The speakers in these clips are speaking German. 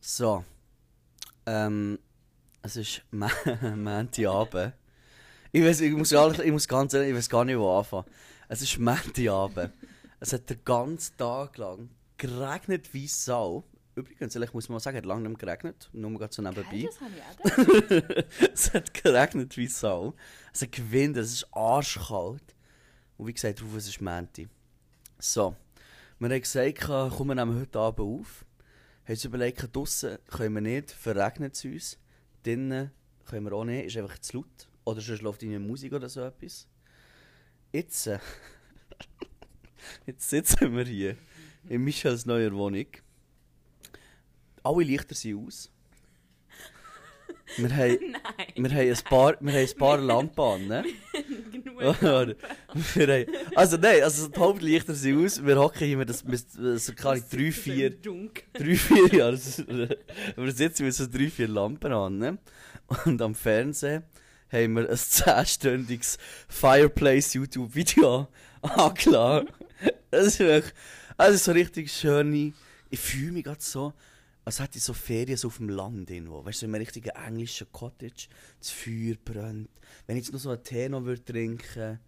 So. Ähm, es ist Montagabend. Ich, weiss, ich, muss ehrlich, ich muss ganz ehrlich, ich weiß gar nicht, wo anfangen. Es ist Montagabend. es hat den ganzen Tag lang geregnet wie Sau. Übrigens, ich muss mal sagen, es hat lange nicht mehr geregnet. Nur mal so nebenbei. Hey, das habe ich auch gedacht. es hat geregnet wie Sau. Es hat gewindet, es ist arschkalt. Und wie gesagt, auf es ist Menti. So. Wir haben gesagt, komm, wir nehmen heute Abend auf. Haben uns überlegt, draussen können wir nicht, verregnet es uns. Drinnen können wir auch nicht, ist einfach zu laut. Oder sonst läuft eine Musik oder so etwas. Jetzt, äh, jetzt sitzen wir hier in Michels neuer Wohnung. Alle Lichter sind aus. Wir haben, Nein. wir haben ein paar, wir haben ein paar Lampen an. Ne? Genug. wir haben, also nein, also die Hauptlichter sind aus. Wir hocken hier mit das, so kann ich drei, vier, drei, vier Jahre. Das ist- Wir sitzen mit so drei, vier Lampen an. Ne? Und am Fernsehen haben wir ein zehnstündiges Fireplace-YouTube-Video angeladen. Das ist wirklich, also so richtig schöne, ich fühle mich gerade so, als hätte ich so Ferien so auf dem Land irgendwo. Weißt du, so in einem richtigen englischen Cottage, das Feuer brennt. Wenn ich jetzt noch so einen Tee noch würde trinken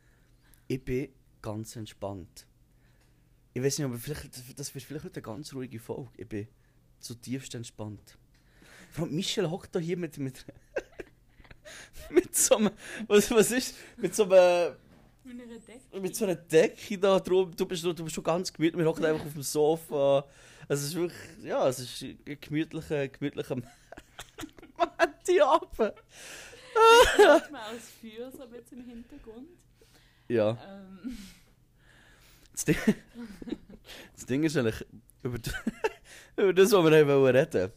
ich bin ganz entspannt. Ich weiß nicht, aber vielleicht, das wird vielleicht heute eine ganz ruhige Folge. Ich bin zutiefst entspannt. Allem Michel hockt da hier mit, mit, mit so einem, was, was ist, mit so einem, Mit einer Decke. mit so einer Decke da drum. Du bist, du bist schon ganz gemütlich. Wir hocken einfach auf dem Sofa. Es ist wirklich, ja, es ist ein gemütlicher, gemütlicher Montagabend. Hört man als Feuer so ein bisschen im Hintergrund. Ja. Ähm, Das Ding, das Ding ist eigentlich, über, d- über das, was wir haben reden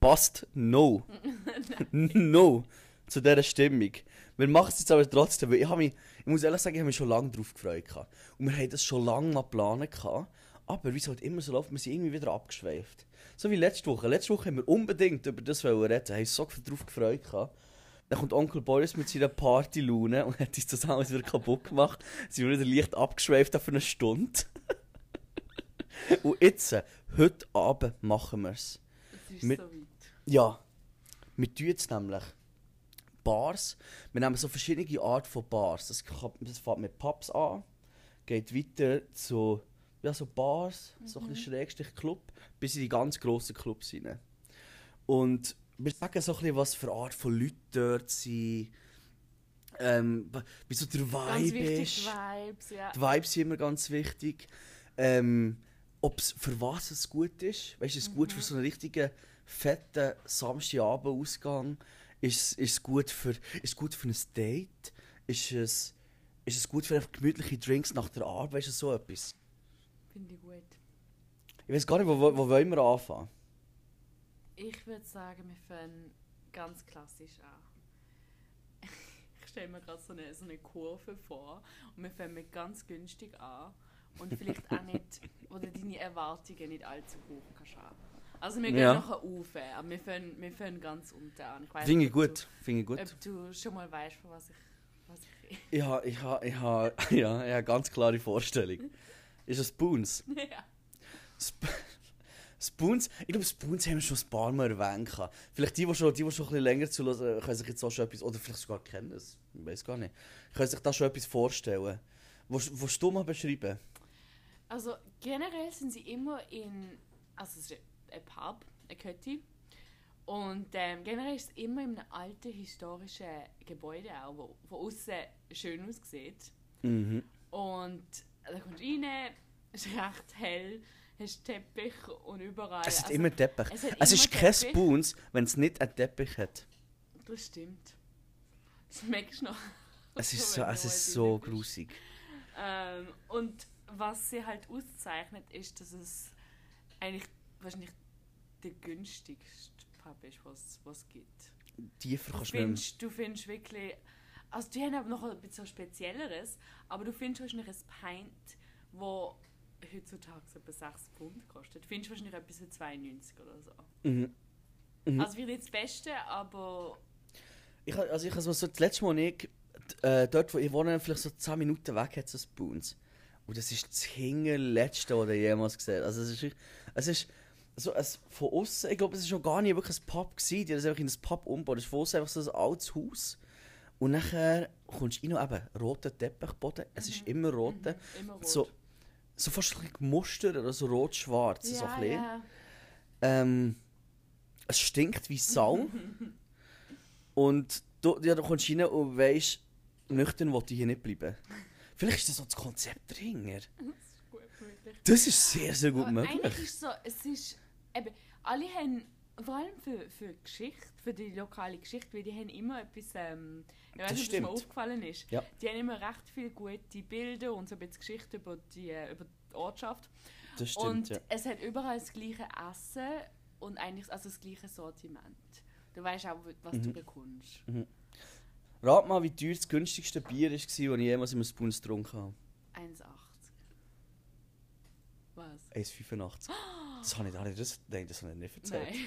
passt no. no zu dieser Stimmung. Wir machen es jetzt aber trotzdem, weil ich, habe mich, ich muss ehrlich sagen, ich habe mich schon lange darauf gefreut. gehabt. Und wir haben das schon lange mal geplant. gehabt. Aber wie es halt immer so läuft, wir sind irgendwie wieder abgeschweift. So wie letzte Woche. Letzte Woche haben wir unbedingt über das wollen reden. haben uns so darauf gefreut. gehabt. Dann kommt Onkel Boris mit seiner Partylaune und hat uns das alles wieder kaputt gemacht. Sie sind wieder leicht abgeschweift auf eine Stunde. und jetzt, heute Abend machen wir es. es ist Mit- so weit. Ja, wir tun jetzt nämlich Bars. Wir nehmen so verschiedene Arten von Bars. Das, kann, das fängt mit Pubs an, geht weiter zu ja, so Bars, so ein bisschen Schrägstrich Club, bis in die ganz grossen Clubs rein. Und wir sagen so ein bisschen, was für Art von Leuten dort sind, ähm, wie so der Vibe ist. Vibes, ja. Die Vibes sind immer ganz wichtig. Ähm, ob's, für was es gut ist. Weißt du, ist es gut für so einen richtigen, fetten Samstagabendausgang? Ist, ist es gut für, ist es gut für ein Date? Ist es, ist es gut für gemütliche Drinks nach der Arbeit? Ist es so etwas? Finde ich gut. Ich weiß gar nicht, wo, wo, wo wollen wir anfangen? Ich würde sagen, wir fangen ganz klassisch an. Ich stelle mir gerade so eine, so eine Kurve vor und wir fangen mit ganz günstig an und vielleicht auch nicht, wo du deine Erwartungen nicht allzu hoch kannst haben. Also wir gehen Ja. nachher rauf, aber wir fangen, wir fangen ganz unten an. Ich Finde ich gut. Finde ich Du, gut. ob du schon mal weißt, von was ich, was ich Ich habe ich ha, ich ha, ja, ich ha eine ganz klare Vorstellung. Ist es Spoons? ja. Sp Spoons, ich glaube, Spoons haben wir schon ein paar Mal erwähnt. Vielleicht die, die schon, die, die schon ein bisschen länger zuhören, können sich jetzt auch schon etwas, oder vielleicht sogar kennen es, ich weiß gar nicht, können sich da schon etwas vorstellen. Willst willst du mal beschreiben? Also generell sind sie immer in, also es ist ein Pub, ein Kötti. Und ähm, generell ist es immer in einem alten historischen Gebäude auch, wo von außen schön aussieht. Mhm. Und da kommst du rein, es ist recht hell, hast Teppich und überall. Es hat also, immer Teppich. es Es ist kein. Spoons, wenn es nicht einen Teppich hat. Das stimmt. Das merkst du noch. Es ist so, es ist so grusig. Ähm, und was sie halt auszeichnet, ist, dass es eigentlich wahrscheinlich der günstigste Pub ist, was es gibt. Tiefer kannst du nicht findest, du findest wirklich. Also, die haben aber noch ein bisschen Spezielleres, aber du findest wahrscheinlich ein Pint, wo heutzutage etwa 6 Pfund kostet. Du findest wahrscheinlich etwas für 2,90 oder so. Mhm. Mhm. Also, wird nicht das Beste, aber. Ich, also ich habe so das letzte Mal, ich äh, dort, wo ich wohne, vielleicht so 10 Minuten weg, hat es so Spoons. Und das ist das hinterletzte, was ich jemals gesehen habe. Also es ist, es ist so ein, von außen, ich glaube, es ist schon gar nicht wirklich ein Pub gewesen, die haben das einfach in ein Pub umgebaut. Es ist von außen einfach so ein altes Haus. Und nachher kommst du rein, eben, roter Teppichboden, es ist immer rot. Mhm. Immer rot. So, so fast ein gemustert oder so rot-schwarz. so ein bisschen. ja. Ähm, es stinkt wie Sau. und du, ja, du kommst rein und weißt, nüchtern will ich hier nicht bleiben. Vielleicht ist das so das Konzept dahinter. Das ist gut möglich. Das ist sehr, sehr gut Aber möglich. Eigentlich ist so, es ist, eben, alle haben, vor allem für, für Geschichte, für die lokale Geschichte, weil die haben immer etwas, ähm, ich weiß nicht, stimmt. mir aufgefallen ist, Ja. die haben immer recht viele gute Bilder und so ein bisschen Geschichte über die, äh, über die Ortschaft. Das stimmt, und ja. es hat überall das gleiche Essen und eigentlich also das gleiche Sortiment. Du weißt auch, was Mhm. du bekommst. Rat mal, wie teuer das günstigste Bier war, das ich jemals in einem Spoons getrunken habe. 1,80. Was? 1,85. Das habe ich gar nicht, das, nein, das habe ich nicht erzählt. Nein.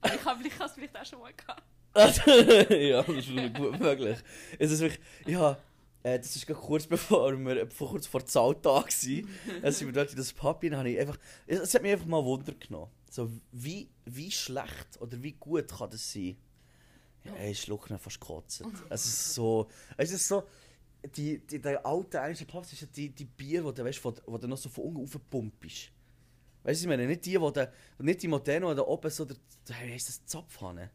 Aber ich habe ich habe es vielleicht auch schon mal gehabt. ja, das ist gut möglich. Es ist wirklich, ja, äh, das ist kurz bevor wir, bevor kurz vor Zahltag waren. Als sind wir dort in das Pub rein, habe ich einfach, es, hat mich einfach mal Wunder genommen. So, wie, wie schlecht oder wie gut kann das sein? Ja, ey, Schluck hat fast gekotzt. Es ist so, es ist so, die, die, alten englischen Pubs, das ist ja die, die Bier, die du, weißt, wo, wo du noch so von unten aufpumpst. Weißt du, ich meine, nicht die, wo du, nicht die modernen, die da oben so, der, wie heisst das, Zapfhahn,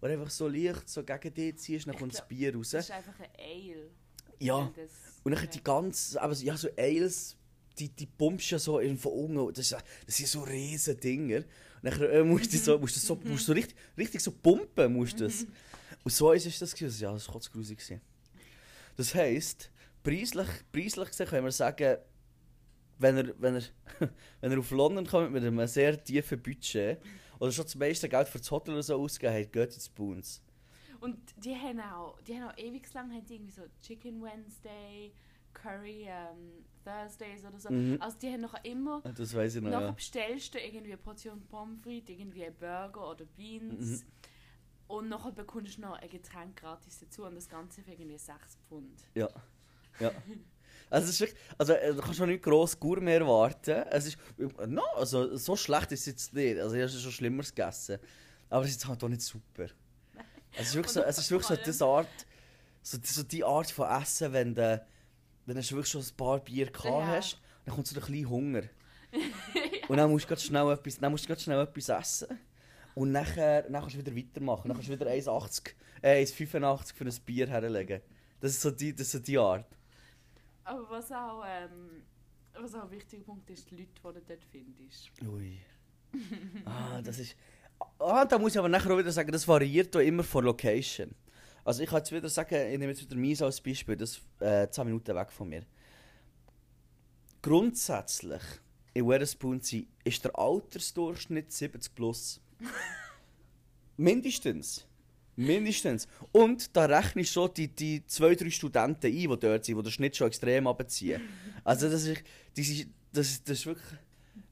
wo du einfach so leicht so gegen dich ziehst, dann Ich kommt das glaub, Bier raus. Das ist einfach ein Ale. Ja, Das, und dann die ganz, aber ja, so Ales, die, die pumpst ja so von unten, das, ist, das sind so riesen Dinger. Und dann äh, musst du so, musst du so, musst du so richtig, richtig so pumpen, musst du das. Und so ist es das gewesen. Ja, das war kotzgrusig. gewesen. Das heisst, preislich, preislich gesehen können wir sagen, wenn er, wenn er, wenn er auf London kommt mit einem sehr tiefen Budget oder schon das meiste Geld für das Hotel oder so ausgegeben hat, geht ins Spoons. Und die haben auch, die haben auch ewig lang haben die irgendwie so Chicken Wednesday, Curry ähm, Thursdays oder so. Mhm. Also die haben noch immer, Das weiß ich noch. nachher Ja. bestellst du irgendwie eine Portion Pommes frites, irgendwie einen Burger oder Beans. Mhm. Und nachher bekommst du noch ein Getränk gratis dazu und das Ganze für irgendwie 6 Pfund. Ja. ja. Also, es ist wirklich, also äh, du kannst schon nicht gross Gourmet erwarten. Es ist, no, also, so schlecht ist es jetzt nicht. Also, ich habe schon Schlimmeres gegessen. Aber es ist halt auch nicht super. Es ist wirklich so, es ist wirklich so diese Art, so, so die Art von Essen, wenn du, wenn du schon wirklich schon ein paar Bier gehabt Ja. hast, dann kommt so ein bisschen Hunger. Und dann musst du ganz schnell etwas, dann musst du ganz schnell etwas essen. Und nachher, dann kannst du wieder weitermachen. Dann kannst du wieder 1,80, äh, 1,85 für ein Bier herlegen. Das ist so die, das ist so die Art. Aber was auch, ähm, was auch ein wichtiger Punkt ist, die Leute, die du dort findest. Ui. Ah, das ist. Ah, da muss ich aber nachher auch wieder sagen, das variiert auch immer von Location. Also ich kann jetzt wieder sagen, ich nehme jetzt wieder Mies als Beispiel, das äh, 10 Minuten weg von mir. Grundsätzlich in Wetherspoon ist der Altersdurchschnitt 70 plus. Mindestens. Mindestens. Und da rechne ich schon die, die zwei, drei Studenten ein, die dort sind, die den Schnitt schon extrem abziehen. Also das ist, das ist, das das ist wirklich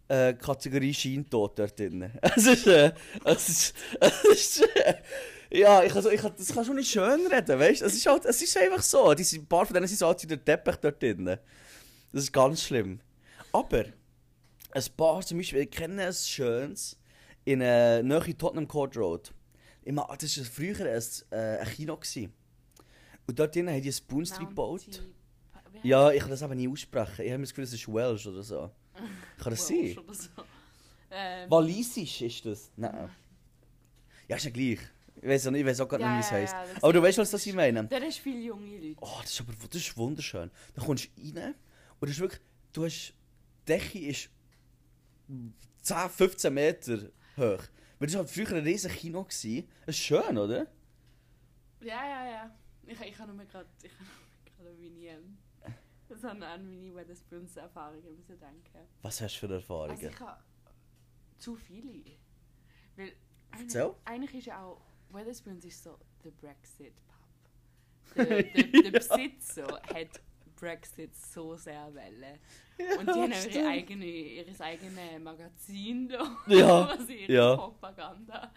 äh, Kategorie Scheintod dort drin. Es ist, äh, es ist, es ist äh, ja, ich, also, ich, das kann schon nicht schön reden, weißt du? Es ist halt, es ist einfach so. Diese, ein paar von denen sind so alt wie der Teppich dort drin. Das ist ganz schlimm. Aber ein paar zum Beispiel, ich kenne ein schönes in äh, Nähe Tottenham Court Road. Ich meine, das war früher ein, äh, ein Kino. Gewesen. Und dort drinnen haben die ein Spoon Street gebaut. Ja, ich kann das aber nie aussprechen. Ich habe das Gefühl, das ist Welsh oder so. Kann das sein? oder so. Ähm, Walisisch ist das? Nein. Ja, ist ja gleich. Ich weiß auch, nicht- ich weiß auch gar Ja, nicht, wie es ja, heisst. ja, aber du ist- weißt, was das ich meine. Dort hast du viele junge Leute. Oh, das ist aber das ist wunderschön. Da kommst du rein und das ist wirklich, du hast, die Decke ist 10, 15 Meter hoch. Weil das war halt früher ein riesen Kino. Gewesen. Das ist schön, oder? Ja, ja, ja. Ich, ich habe nur gerade meine, ähm, das an an meine Wetherspoons Erfahrungen müssen denken. Was hast du für Erfahrungen? Also ich habe zu viele. Weil eigentlich, eigentlich ist ja auch Wetherspoons ist so der Brexit Pub. Der, der, der Besitzer hat Brexit so sehr wollen. Und die haben auch ihre eigene, ihres eigene Magazin da. Ja, Also ihre ja. Propaganda.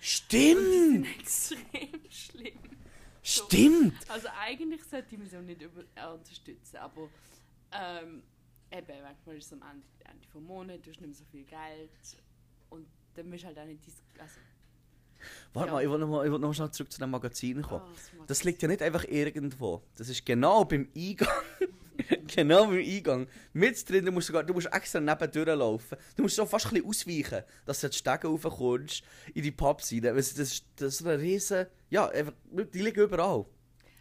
Stimmt! Extrem schlimm. So. Stimmt! Also eigentlich sollte sie auch nicht über äh, unterstützen, aber ähm, eben, manchmal ist es am Ende, Ende vom Monat, du hast nicht mehr so viel Geld und dann musst du halt auch nicht also, Warte Ja. mal, ich will noch mal, ich will noch schnell zurück zu dem Magazin kommen. oh, das Das liegt ja nicht einfach irgendwo. Das ist genau beim Eingang. genau beim Eingang. Mit drin, du musst, sogar, du musst extra neben durchlaufen. Du musst so fast ein bisschen ausweichen, dass du die Stege raufkommst, in die Pubs rein. Weil Das ist, das ist eine riesen... Ja, einfach, die liegen überall.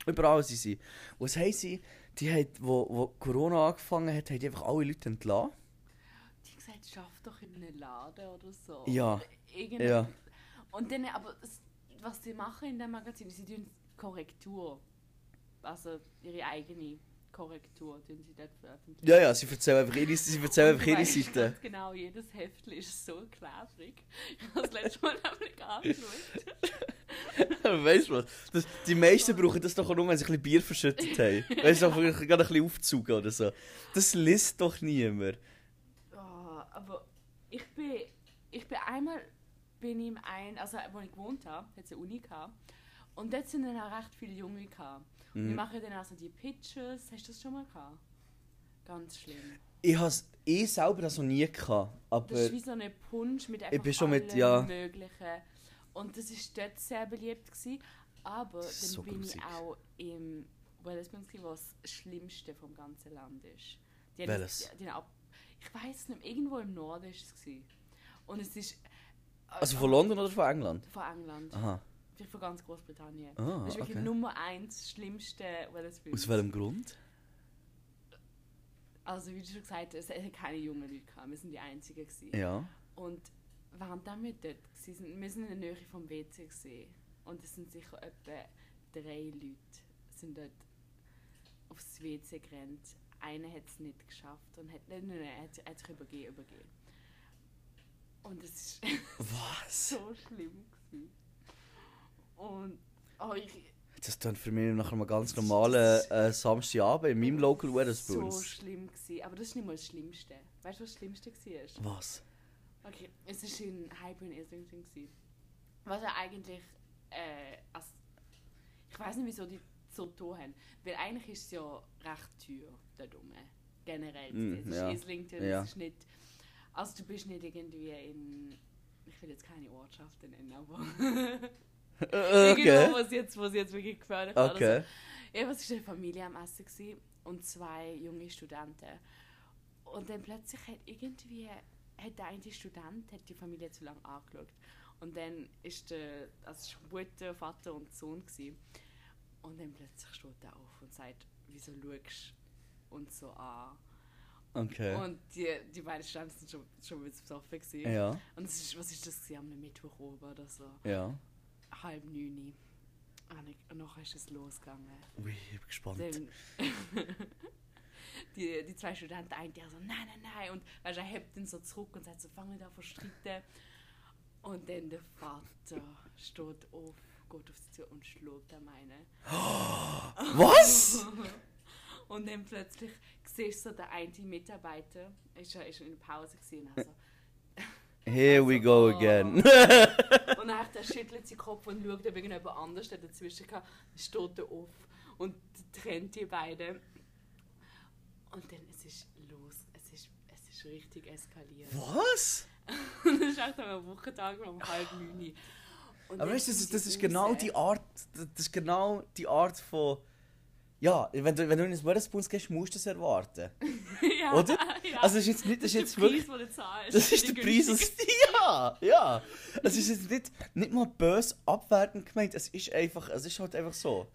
Überall sind sie. Was haben sie? Die haben, wo, wo Corona angefangen hat, haben die einfach alle Leute entlassen. Die haben gesagt, schaff doch in einem Laden oder so. Ja. Irgend- Ja. Und dann, aber es- was sie machen in dem Magazin, sie tun Korrektur. Also ihre eigene Korrektur tun sie dort veröffentlichen. Ja, ja, sie erzählen einfach ihre, sie erzählen einfach weiss Seite. Genau, jedes Heftchen ist so klebrig. Ich habe das letzte Mal nämlich angeschaut. weißt du was? Das, die meisten brauchen das doch nur, wenn sie ein bisschen Bier verschüttet haben. Weißt du, gerade ein bisschen aufzugen oder so. Das liest doch niemand. Oh, aber ich bin, ich bin einmal bin ich im ein, also wo ich gewohnt habe, hat es eine Uni gehabt. Und dort sind dann auch recht viele Junge gehabt. Und die Mhm. machen dann auch so die Pitches. Hast du das schon mal gehabt? Ganz schlimm. Ich habe es eh selber das noch nie gehabt. Aber Das ist wie so eine Punsch mit einfach bin schon mit- ja. Möglichen. Und das war dort sehr beliebt. Gewesen. Aber dann so bin ich auch im Wellesbund, was das Schlimmste vom ganzen Land ist. Die Die, die ab, ich weiß nicht, irgendwo im Norden war es. Gewesen. Und es ist. Also von London oder von England? Von England. Aha. Vielleicht von ganz Großbritannien. Ah, das ist wirklich okay. Nummer eins schlimmste Wellesbund. Aus welchem Grund? Also, wie du schon gesagt hast, es hat keine jungen Leute gehabt. Wir sind die Einzigen. Gewesen. Ja. Und während wir dort waren, wir sind in der Nähe vom WC gesehen. Und es sind sicher etwa drei Leute sind dort aufs WC gerannt. Einer hat es nicht geschafft und hat, nein, nein, nein, hat, hat sich übergeben, übergeben. Und es ist Was? so schlimm gewesen. Und oh, ich, Das klingt für mich nach einem ganz normalen äh, Samstagabend in meinem Local so Wetherspoons. schlimm gewesen. Aber das ist nicht mal das Schlimmste. Weißt du, was das Schlimmste war? Was? Okay, es war in Highburn Islington. Was ja eigentlich. Äh, als, ich weiß nicht, wieso die so getan haben. Weil eigentlich ist es ja recht teuer da oben. Generell. Mm, es ist ja. Islington, Ja. es ist nicht. Also, du bist nicht irgendwie in. Ich will jetzt keine Ortschaften nennen, aber. Äh, Irgendwo, wo okay. es jetzt, wo es jetzt wirklich gefährlich war. Okay. Also, ja, was war eine Familie am Essen gewesen und zwei junge Studenten. Und dann plötzlich hat irgendwie hat der eine Student hat die Familie zu lange angeschaut. Und dann ist der, also Mutter, Vater und Sohn. Gewesen. Und dann plötzlich steht er auf und sagt, wieso schaust du uns so an? Okay. Und die, die beiden sind schon, schon bisschen besoffen. Gewesen. Ja. Und es ist, was ist das gewesen, am Mittwoch oben oder so? Ja. Halb neun. Und ich- Und nachher ist es losgegangen. Ui, ich bin gespannt. Dann, die, die zwei Studenten, ein der so, nein, nein, nein. Und weißt, er hebt ihn so zurück und sagt so, fang nicht an zu streiten. Und dann der Vater steht auf, geht auf sie zu und schlägt am einen. Was? Und dann plötzlich siehst so, der eine Mitarbeiter, ist ja ist in der Pause gesehen, also, Here we go Oh. again. Und dann der schüttelt seinen Kopf und schaut, ob irgendjemand anders der dazwischen kann. Dann steht er auf und trennt die beiden. Und dann es ist los. Es ist, es ist richtig eskaliert. Was? Und das ist echt am Wochentag um halb neun. Aber weißt du, das, das ist genau die Art, das ist genau die Art von, ja, wenn du, wenn du in ein Wetherspoons gehst, musst du das erwarten. ja, Oder? Ja. Also das ist jetzt nicht, das ist der jetzt wirklich, Preis, den du zahlst. das ist die der Preis, das, ja, ja. Es ist jetzt nicht, nicht mal böse abwertend gemeint, es ist einfach, es ist halt einfach so.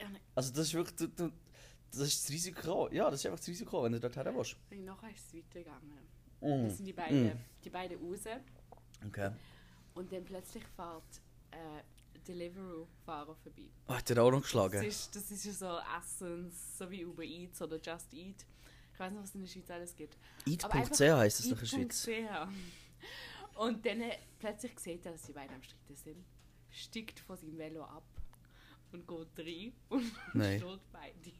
Ja, ne, Also das ist wirklich, du, du, das ist das Risiko, ja, das ist einfach das Risiko, wenn du dort her willst. und nachher ist es weitergegangen. Mm. Das sind die beiden, Mm. die beiden raus. Okay. Und dann plötzlich fährt äh, Deliveroo-Fahrer vorbei. Oh, hat er auch noch Das geschlagen? ist, das ist ja so Essens, so wie Uber Eats oder Just Eat. Ich weiß nicht, was es in der Schweiz alles gibt. Eat.ch heisst das doch in der Schweiz. Und dann äh, plötzlich sieht er, dass die beiden am Streiten sind, steigt von seinem Velo ab und geht rein und steht beide.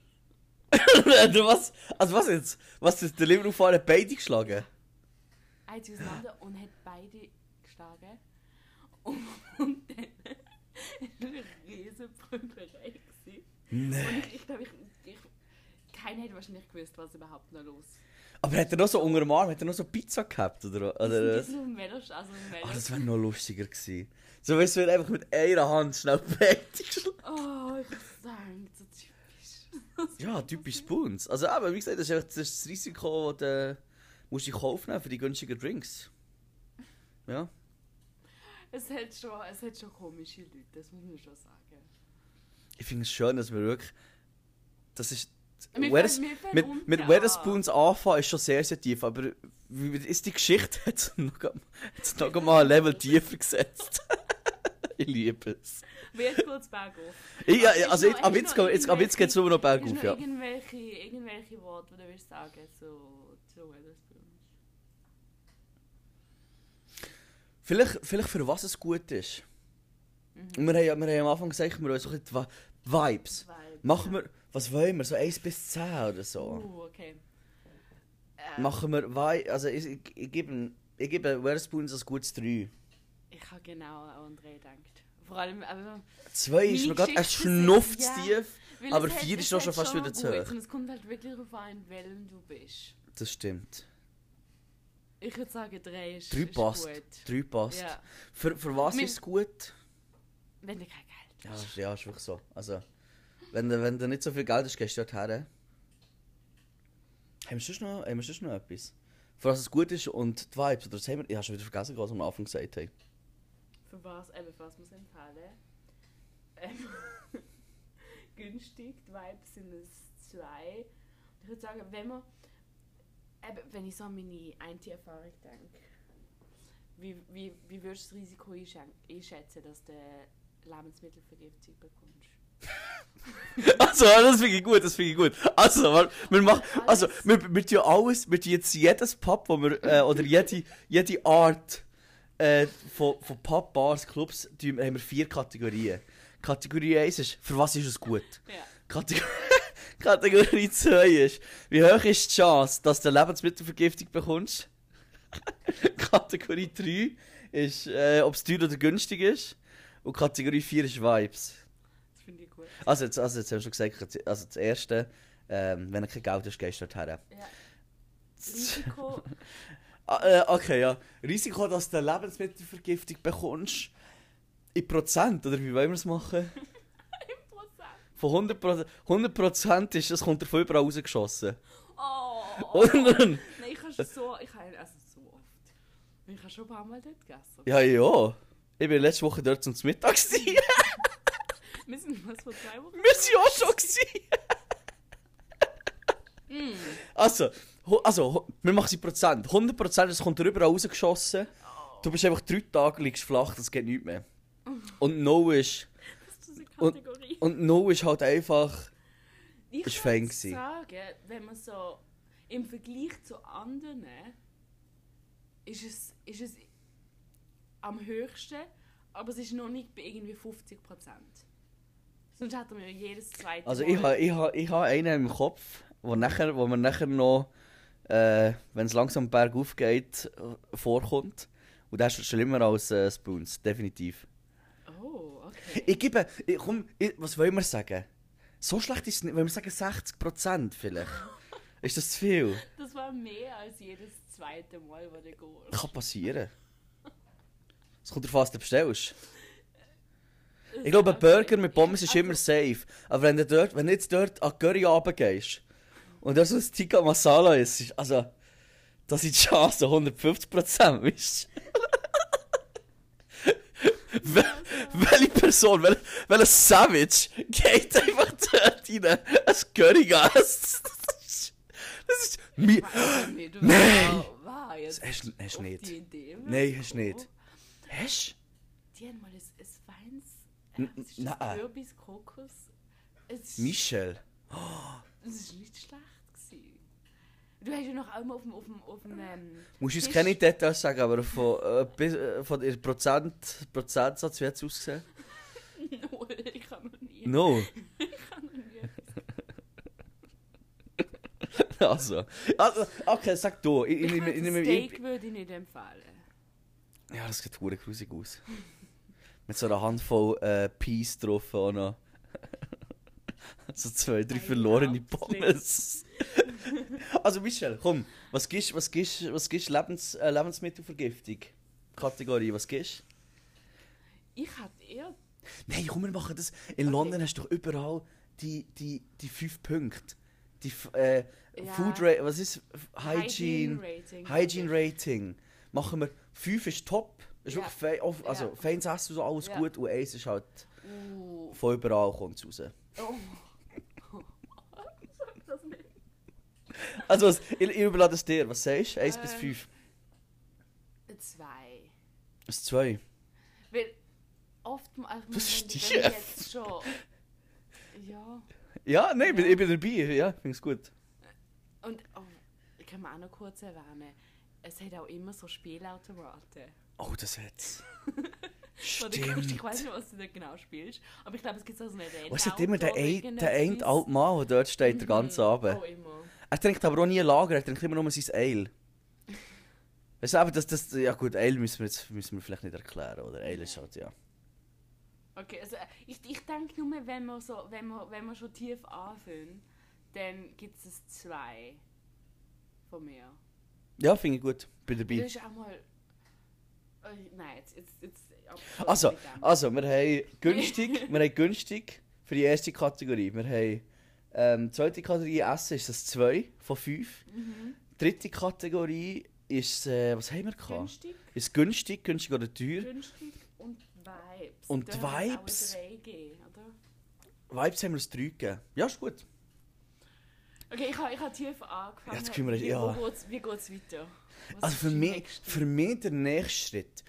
Du was? Also was jetzt? Was, das Deliveroo-Fahrer beide geschlagen? Eins auseinander und hat beide geschlagen. Und, und dann eine riesen Prügelerei. gewesen. Nein. Und ich, ich glaube, ich, ich, keiner hätte wahrscheinlich gewusst, was überhaupt noch los ist. Aber hat er noch so unter dem Arm, hat er noch so Pizza gehabt? Oder, oder? Auf dem Velo, also auf dem Velo. Ah, das wäre noch lustiger gewesen. So, weißt du, einfach mit einer Hand schnell fertig Oh, ich muss sagen, so typisch. Ja, typisch Spoons. Also, aber wie gesagt, das ist, einfach, das, ist das Risiko, das du musst in Kauf nehmen für die günstigen Drinks. Ja. Es hat, schon, es hat schon komische Leute, das muss man schon sagen. Ich finde es schön, dass wir wirklich. Das ist. Weathers- mit. Weatherspoons anfangen ist schon sehr, sehr tief, aber ist die Geschichte jetzt noch, jetzt noch mal ein Level tiefer gesetzt. ich liebe es. Wird kurz bergauf. Ich, ja, ist also, noch- jetzt, jetzt, noch geht- jetzt, jetzt geht es nur noch bergauf, noch ja. irgendwelche, irgendwelche Worte, die du willst sagen zu, zu Weatherspoons? Vielleicht, vielleicht für was es gut ist. Und wir haben, ja- wir haben am Anfang gesagt, wir wollen so ein bisschen Vibes. Weil- Machen wir, was wollen wir, so 1 bis 10 oder so? Uh, okay. Äh, Machen wir, Vi also ich, ich, ich gebe, ich gebe Weatherspoons ein gutes 3. Ich habe genau an André gedacht. Vor allem, aber... 2 ist mir gerade ein Schnuff ja. tief. Aber es hat- vier es ist doch hat schon fast wieder zu hoch. Und es kommt halt wirklich darauf an, in welchem du bist. Das stimmt. Ich würde sagen, drei ist, 3 ist passt. gut. 3 passt. Ja. Für, für was ist es gut? Wenn du kein Geld Ja, hast. ist- ja, ist wirklich so. Also, wenn du, wenn du nicht so viel Geld hast, gehst du dort her. Haben wir sonst noch, haben wir sonst noch etwas? Für was es gut ist und die Vibes, oder das haben wir, ich habe schon wieder vergessen, was wir am Anfang gesagt haben. Für was, eben, für was muss ich empfehlen? Ähm, günstig, die Vibes sind es zwei. Ich würde sagen, wenn man, wenn ich so an meine IT-Erfahrung denke, wie, wie, wie würdest du das Risiko einschätzen, dass du Lebensmittelvergiftung bekommst? Also, das finde ich gut, das finde ich gut. Also, wir, machen, also, wir, wir tun alles, wir tun jetzt jedes Pub, wo wir, äh, oder jede, jede Art äh, von, von Pub, Bars, Clubs, tun, haben wir vier Kategorien. Kategorie 1 ist, für was ist es gut? Ja. Kategor Kategorie 2 ist, wie hoch ist die Chance, dass du eine Lebensmittelvergiftung bekommst? Kategorie 3 ist, äh, ob es teuer oder günstig ist. Und Kategorie 4 ist Vibes. Das finde ich gut. Also jetzt, also jetzt haben wir schon gesagt, also das erste, ähm, wenn du kein Geld hast, gehst du dorthin. Ja. Risiko, Ah, äh, okay, ja. Risiko, dass du eine Lebensmittelvergiftung bekommst, in Prozent, oder wie wollen wir es machen? Von 100 Prozent, 100 Prozent ist, das kommt von überall rausgeschossen. Oh! Und dann, Nein, ich habe so, ich habe also so oft. Ich habe schon ein paar Mal dort gegessen. ja, ja. Ich bin letzte Woche dort zum Mittag. Wir sind was vor zwei Wochen. Wir sind auch schon gewesen. Mm. Also, also, wir machen es in Prozent. 100 Prozent, es kommt überall rausgeschossen. Du bist einfach drei Tage liegst flach, das geht nicht mehr. Und No ist, Das Und- und No ist halt einfach, ich ist fein gewesen. sagen, wenn man so im Vergleich zu anderen ist es, ist es am höchsten, aber es ist noch nicht bei irgendwie 50 Prozent. Sonst hätten wir jedes zweite also Mal- ich habe ich ha, ich ha einen im Kopf, wo, nachher, wo man nachher noch, äh, wenn es langsam bergauf geht, äh, vorkommt. Und der ist schlimmer als äh, Spoons, definitiv. Oh, okay. Ich gebe, ich, komm, ich, was wollen wir sagen? So schlecht ist es nicht, wenn wir sagen 60 Prozent vielleicht. ist das zu viel? Das war mehr als jedes zweite Mal, wo du gehst. Kann passieren. Es kommt darauf an, was du bestellst. Ich glaube, ein Burger mit Pommes ist immer safe. Aber wenn du, dort, wenn du jetzt dort an Curry runtergehst und da so ein Tikka Masala ist, ist also, da sind die Chancen 150%, weißt du? Wel- Welche Person, wel, welcher Savage geht einfach dort rein, ein Curry essen? Das ist, das mi Nee, du Nein! Hast du- du nicht. Nein, hast du nicht. Hast Die haben mal ein. N- Äh, das? nein. Kürbis, Kokos. Michel? es ist nicht schlecht gewesen. Du hast ja noch einmal auf dem. Auf dem, auf dem ähm, Musst du uns keine Details sagen, aber von, äh, bis, äh, von der Prozent, Prozentsatz, wie hat es ausgesehen? Null, ich kann noch nie. No. Ich kann noch nie. also. also. Okay, sag du. Ich, ich, Ich, ich, ich, das ich, Steak würde ich nicht empfehlen. ja, das sieht hure grusig aus. Mit so einer Handvoll äh, Peas drauf auch noch. so zwei, drei verlorene. Pommes. also Michelle, komm, was gibst was gibst, was gibst Lebens, äh, Lebensmittelvergiftung? Kategorie, was gibst Ich hatte eher. Nein, komm, wir machen das. In Okay. London hast du doch überall die, die, die fünf Punkte. Die äh, Ja. Food Rate, was ist Hygiene? Rating. Hygiene Rating. Machen wir, fünf ist top. Ist Ja. wirklich fein, also Ja. feines Essen so, alles gut. Und eins ist halt, Uh. von überall kommt raus. Oh. Sag das nicht. Also, was, ich, ich überlade es dir. Was sagst du? Eins bis Ähm. fünf. Zwei. Das ist zwei. Weil oft Was meine, ist die jetzt schon. Ja. Ja, nein, ich bin- Ja. ich bin dabei. Ja, finde es gut. Und oh, ich kann mir auch noch kurz erwähnen, es hat auch immer so Spielautomaten. Oh, das hat's. Kommst, ich Stimmt. weiß nicht, was du da genau spielst, aber ich glaube, es gibt so eine Rennauto. Was hat immer der, ein, der eine alte Mann, der dort steht, den ganzen Mhm. Abend? Oh, immer. Er trinkt aber auch nie Lager, er trinkt immer nur sein Ale. Weißt du, aber das, das, ja gut, Ale müssen wir, jetzt, müssen wir vielleicht nicht erklären, oder? Ale ist halt, ja. Okay, also äh, ich, ich denke nur, wenn wir, so, wenn, wir, wenn wir schon tief anfangen, dann gibt es zwei von mir. Ja, finde ich gut, bin dabei. ist auch mal... Äh, nein, jetzt... jetzt, jetzt Also, also, wir haben günstig, wir haben günstig für die erste Kategorie. Wir haben, ähm, zweite Kategorie Essen ist das 2 von 5. Mhm. Dritte Kategorie ist, äh, was haben wir gehabt? Günstig, Ist günstig, günstig oder teuer? günstig und Vibes. Und Da Vibes? ein 3 gegeben, oder? Vibes haben wir das 3 gegeben. Ja, ist gut. Okay, ich habe ich hab tief angefangen. Ja, jetzt können wir- wie, ja. geht's, wie geht's weiter? Was Also für mich, für mich der nächste Schritt.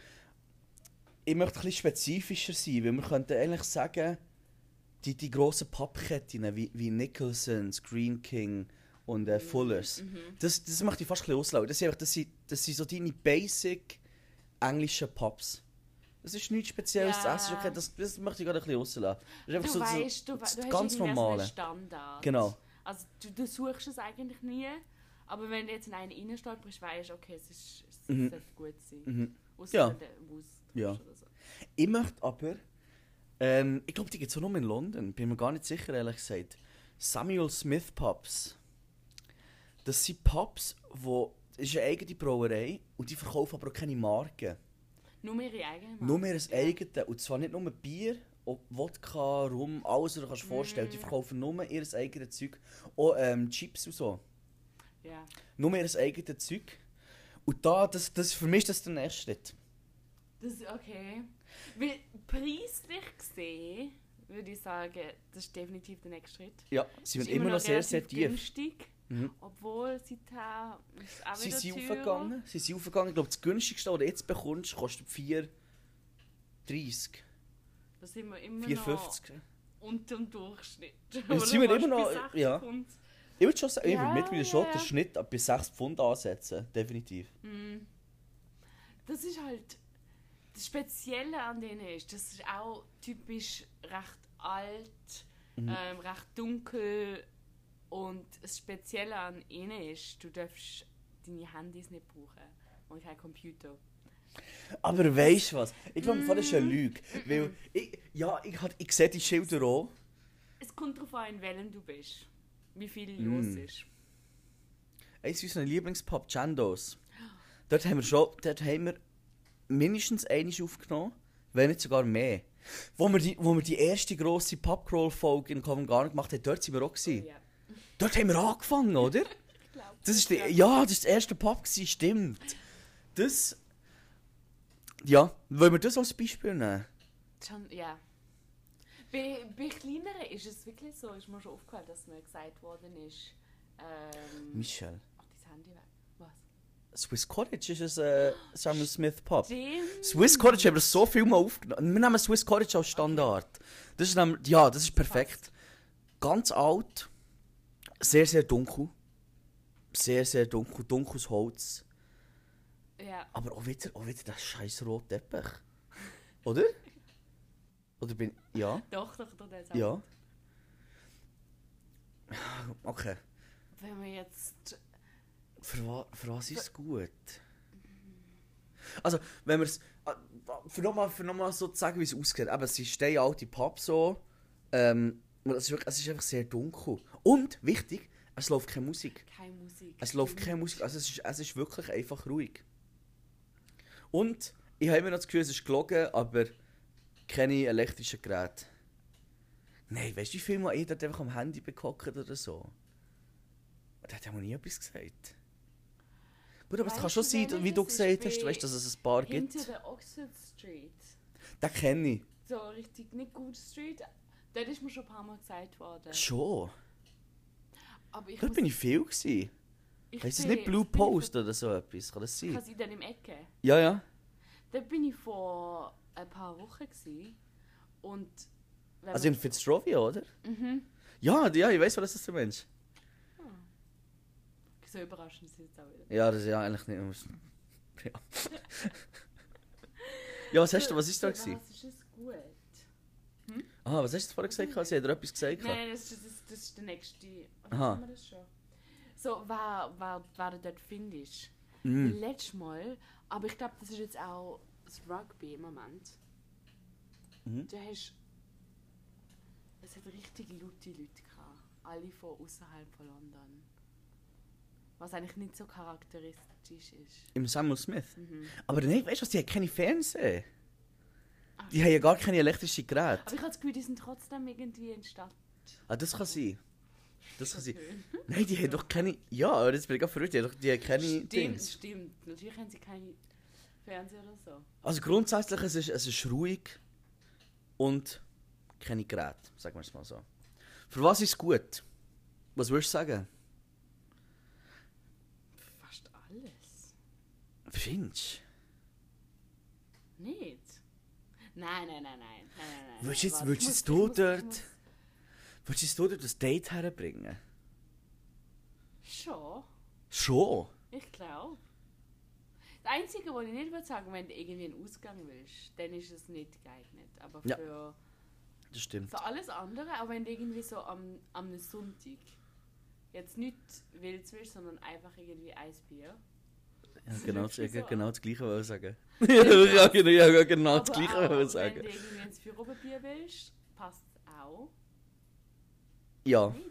Ich möchte ein bisschen spezifischer sein, weil wir könnten eigentlich sagen, die, die grossen Pappketten wie, wie Nicholson's, Green King und äh, Fullers, Mhm. das, das möchte ich fast ein bisschen auslaufen. Das sind, einfach- das, sind, das sind so deine basic englischen Pubs. Das ist nichts Spezielles Ja. zu essen, okay, das, das möchte ich gerade ein bisschen auslaufen. Das ist einfach Du so, weißt, du, so, das du ganz so normale. einen Standard. Genau. Also du, du suchst es eigentlich nie, aber wenn du jetzt in einen reinstolperst, weißt du, okay, es, ist, es Mhm. sollte gut sein. Mhm. Ausser Ja. Wurst Ja. so. Ich möchte aber, ähm, ich glaube, die gibt es auch nur in London, bin mir gar nicht sicher, ehrlich gesagt. Samuel Smith Pubs. Das sind Pubs, wo, das ist eine eigene Brauerei und die verkaufen aber auch keine Marken. Nur ihre eigene Marke. Nur Ja. eigenes. Und zwar nicht nur Bier, Wodka, Rum, alles, was du dir kannst vorstellen. Die Mm. verkaufen nur ihr eigenes Zeug. Auch ähm, Chips und so. Ja. Nur ihr eigenes Zeug. Und da, das, das, für mich ist das der nächste Schritt. Das ist okay. Weil preislich gesehen würde ich sagen, das ist definitiv der nächste Schritt. Ja, sie sind ist immer noch sehr, sehr tief. günstig, Mhm. obwohl seither ist auch Sie wieder sind aufgegangen. Sie sind aufgegangen. Ich glaube, das günstigste, was du jetzt bekommst, kostet 4,30. Da sind wir immer 4,50. noch unter dem Durchschnitt. Jetzt sind wir immer noch- bei 60 ja. Pfund. Ich würde schon sagen, ich Ja, würde mittlerweile schon den Schnitt bis 6 Pfund ansetzen. Definitiv. Mm. Das ist halt das Spezielle an denen ist, das ist auch typisch recht alt, Mhm. ähm, recht dunkel und das Spezielle an ihnen ist, du darfst deine Handys nicht brauchen und kein Computer. Aber weißt du was? Ich glaube, das ist eine Mm. Lüge. Weil ich, ja, ich, hat- ich sehe die Schilder auch. Es kommt darauf an, in welchem du bist, wie viel Mm. los ist. Eins unserer Lieblingspub, Chandos. Dort haben wir schon, dort haben wir mindestens einiges aufgenommen, wenn nicht sogar mehr. Wo wir die, wo wir die erste grosse Pubcrawl-Folge in Covent Garden gemacht haben, dort sind wir auch gewesen. Ja. Dort haben wir angefangen, oder? Das ist die, ja. das ist der erste Pub gewesen, stimmt. Das, ja, wollen wir das als Beispiel nehmen? Schon, ja. Bei, bei kleineren ist es wirklich so, ist mir schon aufgefallen, dass mir gesagt worden ist, ähm, Michel. ach, dein Handy weg. Swiss Cottage ist ein äh, Samuel Smith Pub. Stimmt. Swiss Cottage haben wir so viel mal aufgenommen. Wir nehmen Swiss Cottage als Standard. Das ist nämlich, ja, das ist perfekt. Ganz alt, sehr, sehr dunkel. Sehr, sehr dunkel, dunkles Holz. Ja, Aber auch wieder, auch wieder der scheiß rote Teppich. Oder? Oder bin ja, doch, doch, doch, das ja. Okay. Wenn wir jetzt. Für, wa für was ist es gut? Also, wenn wir es. Für nochmal noch so zu sagen, wie es aussieht. Eben, es ist stehen alte Pub so. Ähm, und es ist, wirklich, es ist einfach sehr dunkel. Und, wichtig, es läuft keine Musik. Keine Musik. Es läuft keine Musik. Also, es ist, es ist wirklich einfach ruhig. Und, ich habe immer noch das Gefühl, es ist gelogen, aber keine elektrischen Geräte. Nein, weißt du, wie viel Mal ich dort einfach am Handy bekockt oder so? Da hat ja nie etwas gesagt. Gut, aber es kann schon sein, wie du gesagt hast, weißt, dass es ein paar gibt. Hinter der Oxford Street. Den kenne ich. So richtig nicht gut Street. Dort ist mir schon ein paar Mal gesagt worden. Schon. Aber ich Dort bin ich viel gewesen. ich Heißt es nicht Blue Post oder so etwas? Kann das sein? Kann sie dann im Ecke? Ja, ja. Dort bin ich vor ein paar Wochen gewesen. Und Also in Fitzrovia, oder? Mhm. Ja, ja, ich weiß, was das ist, der Mensch. So überraschend ist es jetzt auch wieder. Ja, das ist ja eigentlich nicht. Ja. ja, was hast du, was ist da gewesen? Was ist gut? Aha, was hast du vorher gesagt? Sie hat dir etwas gesagt? Nein, das ist, das, das ist der nächste. Aha. haben wir das schon? So, wer, wer, wer du dort findest. Mm. Letztes Mal, aber ich glaube, das ist jetzt auch das Rugby im Moment. Mhm. Du hast. Es hat richtig laute Leute gehabt. Alle von außerhalb von London. Was eigentlich nicht so charakteristisch ist. Im Samuel Smith. Mhm. Aber nein, weißt du was, die haben keine Fernsehen. Ach, Die haben ja gar keine elektrischen Geräte. Aber ich habe das Gefühl, die sind trotzdem irgendwie in der Stadt. Ah, das kann sein. Das kann sein. Nein, die haben doch keine. Ja, aber jetzt bin ich gerade verrückt. Die haben, doch, die haben keine Stimmt, Dings. stimmt. Natürlich haben sie keine Fernseher oder so. Also grundsätzlich es ist es ist ruhig und keine Geräte, sagen wir es mal so. Für was ist es gut? Was würdest du sagen? Fast alles. Findest Nicht? Nein, nein, nein, nein. nein, nein, du jetzt- du muss- jetzt ich dort- muss- du? Würdest du dort das Date herbringen? Schon. Schon? Ich glaube. Das Einzige, was ich nicht würde sagen, wenn du irgendwie einen Ausgang willst, dann ist es nicht geeignet. Aber Ja. für, Das stimmt. für alles andere, auch wenn du irgendwie so am, am Sonntag jetzt nicht wild willst, sondern einfach irgendwie Eisbier. Das genau, so. genau das gleiche wollte ich sagen. ja, genau, ja, genau das gleiche auch, wollte ich Wenn sagen. du irgendwie ins Führerbier willst, passt es auch. Ja. Nicht?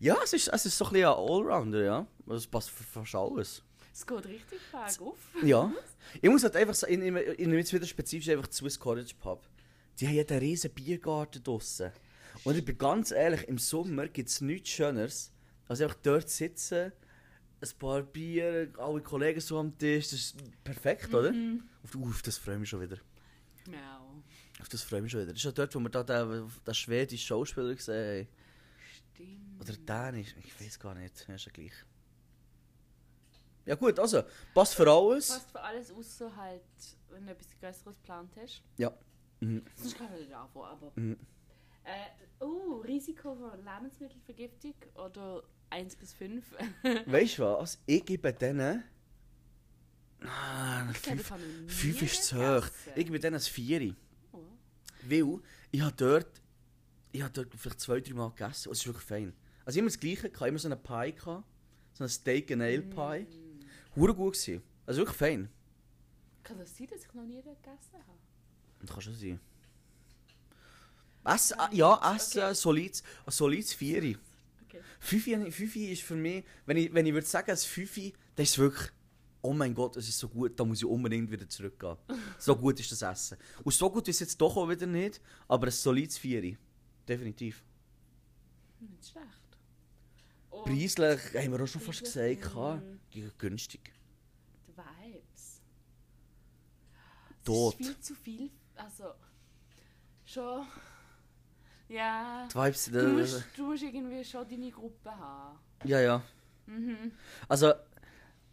Ja, es ist, es ist so ein bisschen ein Allrounder, ja. Es passt für fast alles. Es geht richtig bergauf. Ja. Ich muss halt einfach sagen, ich, ich nehme jetzt wieder spezifisch einfach die Swiss Cottage Pub. Die haben ja einen riesen Biergarten draussen. Und ich bin ganz ehrlich, im Sommer gibt es nichts Schöneres, als einfach dort sitzen, ein paar Bier, alle Kollegen so am Tisch. Das ist perfekt, oder? Auf, uh, auf das freue ich mich schon wieder. Genau. Auf das freue ich mich schon wieder. Das ist ja dort, wo wir da den, den schwedischen Schauspieler gesehen haben. Stimmt. Oder Dänisch, ich weiß gar nicht. Ja, ist ja gleich. Ja gut, also, passt für alles. Passt für alles außer halt, wenn du etwas Größeres geplant hast. Ja. Mhm. Sonst kann ich nicht anfangen, aber... Mhm. Äh, oh, Risiko von Lebensmittelvergiftung oder 1 bis 5. Weißt du was? Ich gebe denen. Ah, Ich glaube, ich fünf, habe noch nie fünf ist zu hoch. Ich gebe denen ein Vieri. Oh. Weil ich habe dort. Ich habe dort vielleicht zwei, drei Mal gegessen. Und es ist wirklich fein. Also immer das Gleiche. Ich hatte immer so einen Pie. Gehabt, so einen Steak and Ale Pie. Mm. Hure gut gewesen. Also wirklich fein. Kann das sein, dass ich noch nie gegessen habe? Das kann schon sein. Essen, ah, ja, Essen, Okay. solides, solides Vieri. Okay. Fünfi, Fünfi ist für mich, wenn ich, wenn ich würde sagen, ein Fünfi, das ist wirklich, oh mein Gott, es ist so gut, da muss ich unbedingt wieder zurückgehen. so gut ist das Essen. Und so gut ist es jetzt doch auch wieder nicht, aber ein solides Vieri. Definitiv. Nicht schlecht. Und Preislich, haben wir auch schon fast gesagt, ja, günstig. die Vibes. Es Tot. ist viel zu viel. Also, schon... Ja... Die Vibes, Du musst, du musst irgendwie schon deine Gruppe haben. ja, ja. Mhm. Also,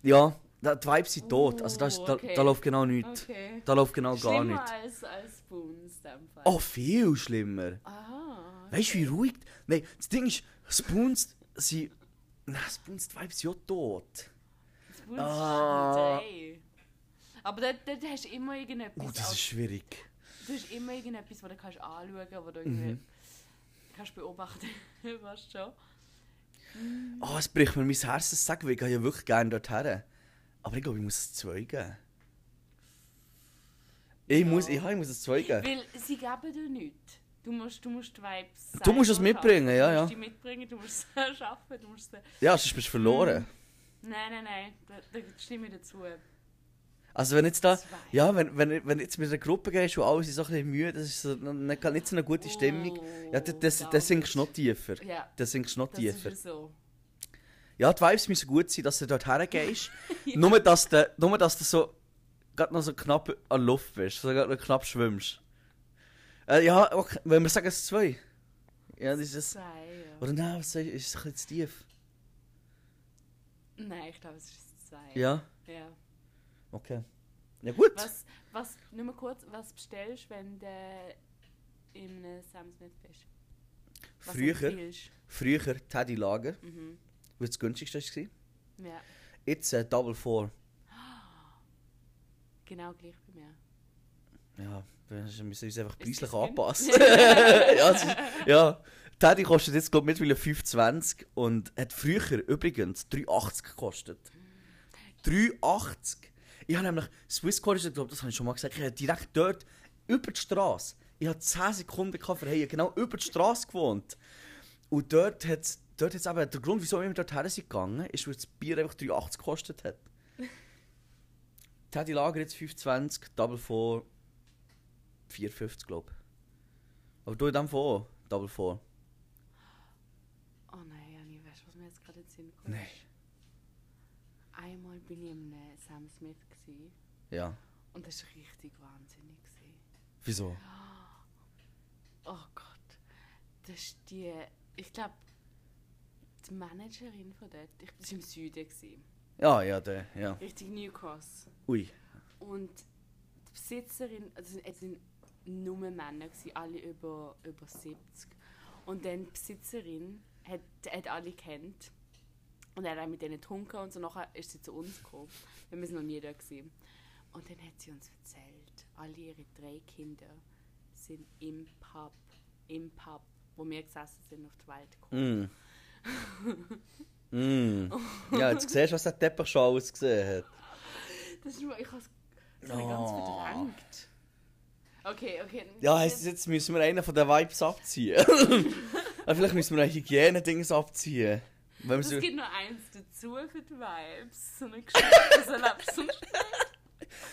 ja, da- die Vibes sind tot. Also da, ist, da, okay. da läuft genau nichts. Okay. Da läuft genau gar Schlimmer nichts. als, als Spoons, in dem Fall. Oh, viel schlimmer. Aha. Weißt du, wie ruhig. Nein, das Ding ist, Spoons sind. Nein, Spoons, die Vibes sind ja tot. Spoons Ah. ist ey. Aber dort, dort hast du immer irgendetwas. Oh, das ist schwierig. du hast immer irgendetwas, wo du kannst anschauen kannst, wo du Mhm. Kannst beobachten weißt du schon. Oh, es bricht mir mein Herz, das sagen, weil ich gehe ja wirklich gerne dorthin. Aber ich glaube, ich muss es zwei geben. Ich Ja. muss, ich, ich muss es zwei geben. Weil sie geben dir nichts. Du musst, du musst die Vibes Du musst es mitbringen, schaffen. ja, Du ja. musst die mitbringen, du musst es schaffen, du musst. Ja, sonst bist du verloren. Nein, nein, nein, da, da stimme ich dazu. Also wenn jetzt da, Zwei. ja, wenn, wenn, wenn jetzt mit einer Gruppe gehst, wo alle sind so ein bisschen müde, das ist so, nicht, nicht so eine gute Stimmung. Oh, Ja, das, das, verdammt. das sinkst du noch tiefer. Ja, Das sinkst du noch das tiefer. ist ja so. Ja, die Vibes müssen gut sein, dass du dort hergehst. nur, dass du, nur, dass du so, gerade noch so knapp an Luft bist, so gerade noch knapp schwimmst. Äh, ja, okay, wenn wir sagen es zwei. Ja, das ist es. Zwei, ja. Oder nein, was ich, ist es ein bisschen zu tief? Nein, ich glaube, es ist zwei. Ja, ja. Okay. Ja gut. Was, was, nur mal kurz, was bestellst du, wenn du in einem Sam Smith bist? Was Früher, früher Teddy Lager, du? Mhm. weil das günstigste war. Ja, Jetzt äh, Double Four. genau gleich bei mir. Ja, wir müssen uns einfach preislich anpassen. ja, ist, ja, Teddy kostet jetzt glaube ich mittlerweile 5,20 und hat früher übrigens 3,80 gekostet. 3,80! Ich habe nämlich, Swiss Cottage, ich glaube, das habe ich schon mal gesagt, ich habe direkt dort über die Straße, ich hatte 10 Sekunden gehabt für Heim, genau über die Straße gewohnt. Und dort hat es dort hat's eben, der Grund, wieso wir dort her sind gegangen, ist, weil das Bier einfach 3,80 gekostet hat. Teddy Lager jetzt 5,20, Double Four 4,50 glaube ich. Aber du in dem auch, Double Four. Oh nein, Jani, weißt du, was mir jetzt gerade in den Sinn kommt? Nein. Einmal bin ich in einem Sam Smith gewesen, Ja. und das war richtig wahnsinnig. Gewesen. Wieso? Oh Gott. Das ist die, ich glaube, die Managerin von dort, ich, war im Süden. Gewesen. Ja, ja, der, ja. Richtig New Cross. Ui. Und die Besitzerin, also es sind nur Männer, gewesen, alle über, über 70. Und dann die Besitzerin hat, hat alle kennt. Und er hat mit denen getrunken und so. Nachher ist sie zu uns gekommen. Wir waren noch nie da. Gewesen. Und dann hat sie uns erzählt, alle ihre drei Kinder sind im Pub, im Pub, wo wir gesessen sind, auf die Welt gekommen. Mm. mm. Ja, jetzt siehst du, was der Teppich schon alles gesehen hat. Das ist nur, ich habe es ganz verdrängt. Okay, okay. Ja, heisst, jetzt müssen wir einen von den Vibes abziehen. Aber vielleicht müssen wir ein Hygienedings abziehen. Es gibt nur eins dazu für die Vibes. So eine Geschichte, so nicht.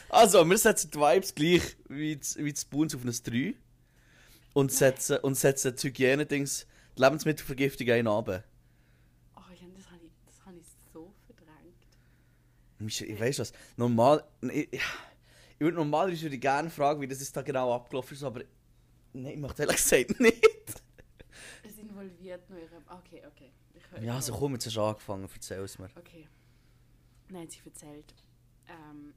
also, wir setzen die Vibes gleich wie die, wie die Spoons auf ein 3. Und setzen, und setzen die Hygienedings, die Lebensmittelvergiftung einen runter. Oh, das habe ich, das hab ich so verdrängt. Ich weiß was. Normal. Ich, ich würde normalerweise würde ich gerne fragen, wie das ist da genau abgelaufen ist, aber. Nein, ich möchte ehrlich gesagt nicht. Es involviert nur ihre. Okay, okay. Ja, also komm, jetzt hast du angefangen, erzähl es mir. Okay. Dann hat sie erzählt. Ähm,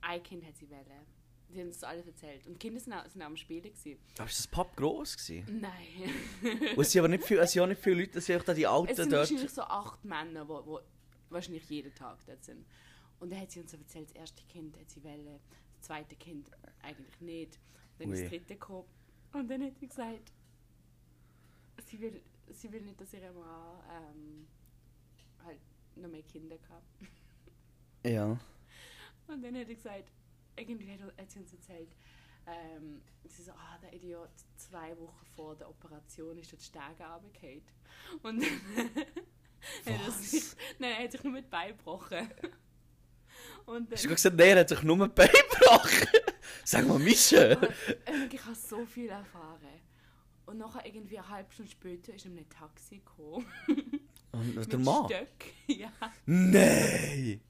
ein Kind hat sie wählen. Die haben es alle erzählt. Und die Kinder sind auch, sind auch am Spielen. Gewesen. Aber ist das Pub gross gewesen? Nein. Und es sind aber nicht viel, es sind auch nicht viele Leute, es sind auch da die es Alten sind dort. wahrscheinlich so acht Männer, wo wahrscheinlich jeden Tag dort sind. Und dann hat sie uns so erzählt, das erste Kind hat sie wählen, das zweite Kind eigentlich nicht. Dann ist Ui. das dritte gekommen. Und dann hat sie gesagt, sie will, sie will nicht, dass ihre Mann ähm, halt noch mehr Kinder hat. Ja. Und dann hat er gesagt, irgendwie hat, sie uns erzählt, ähm, sie so, ah, der Idiot, zwei Wochen vor der Operation ist die Stege runtergefallen. Und dann hat er sich, nein, er hat sich nur mit Bein gebrochen. Und Hast du dann, gesagt, nein, er hat sich nur ein Bein gebrochen? Sag mal, Mischa. und ich habe so viel erfahren. Und nachher irgendwie eine halbe Stunde später ist er in einem Taxi gekommen. Und der Mann? Stöck. Ja. Nein!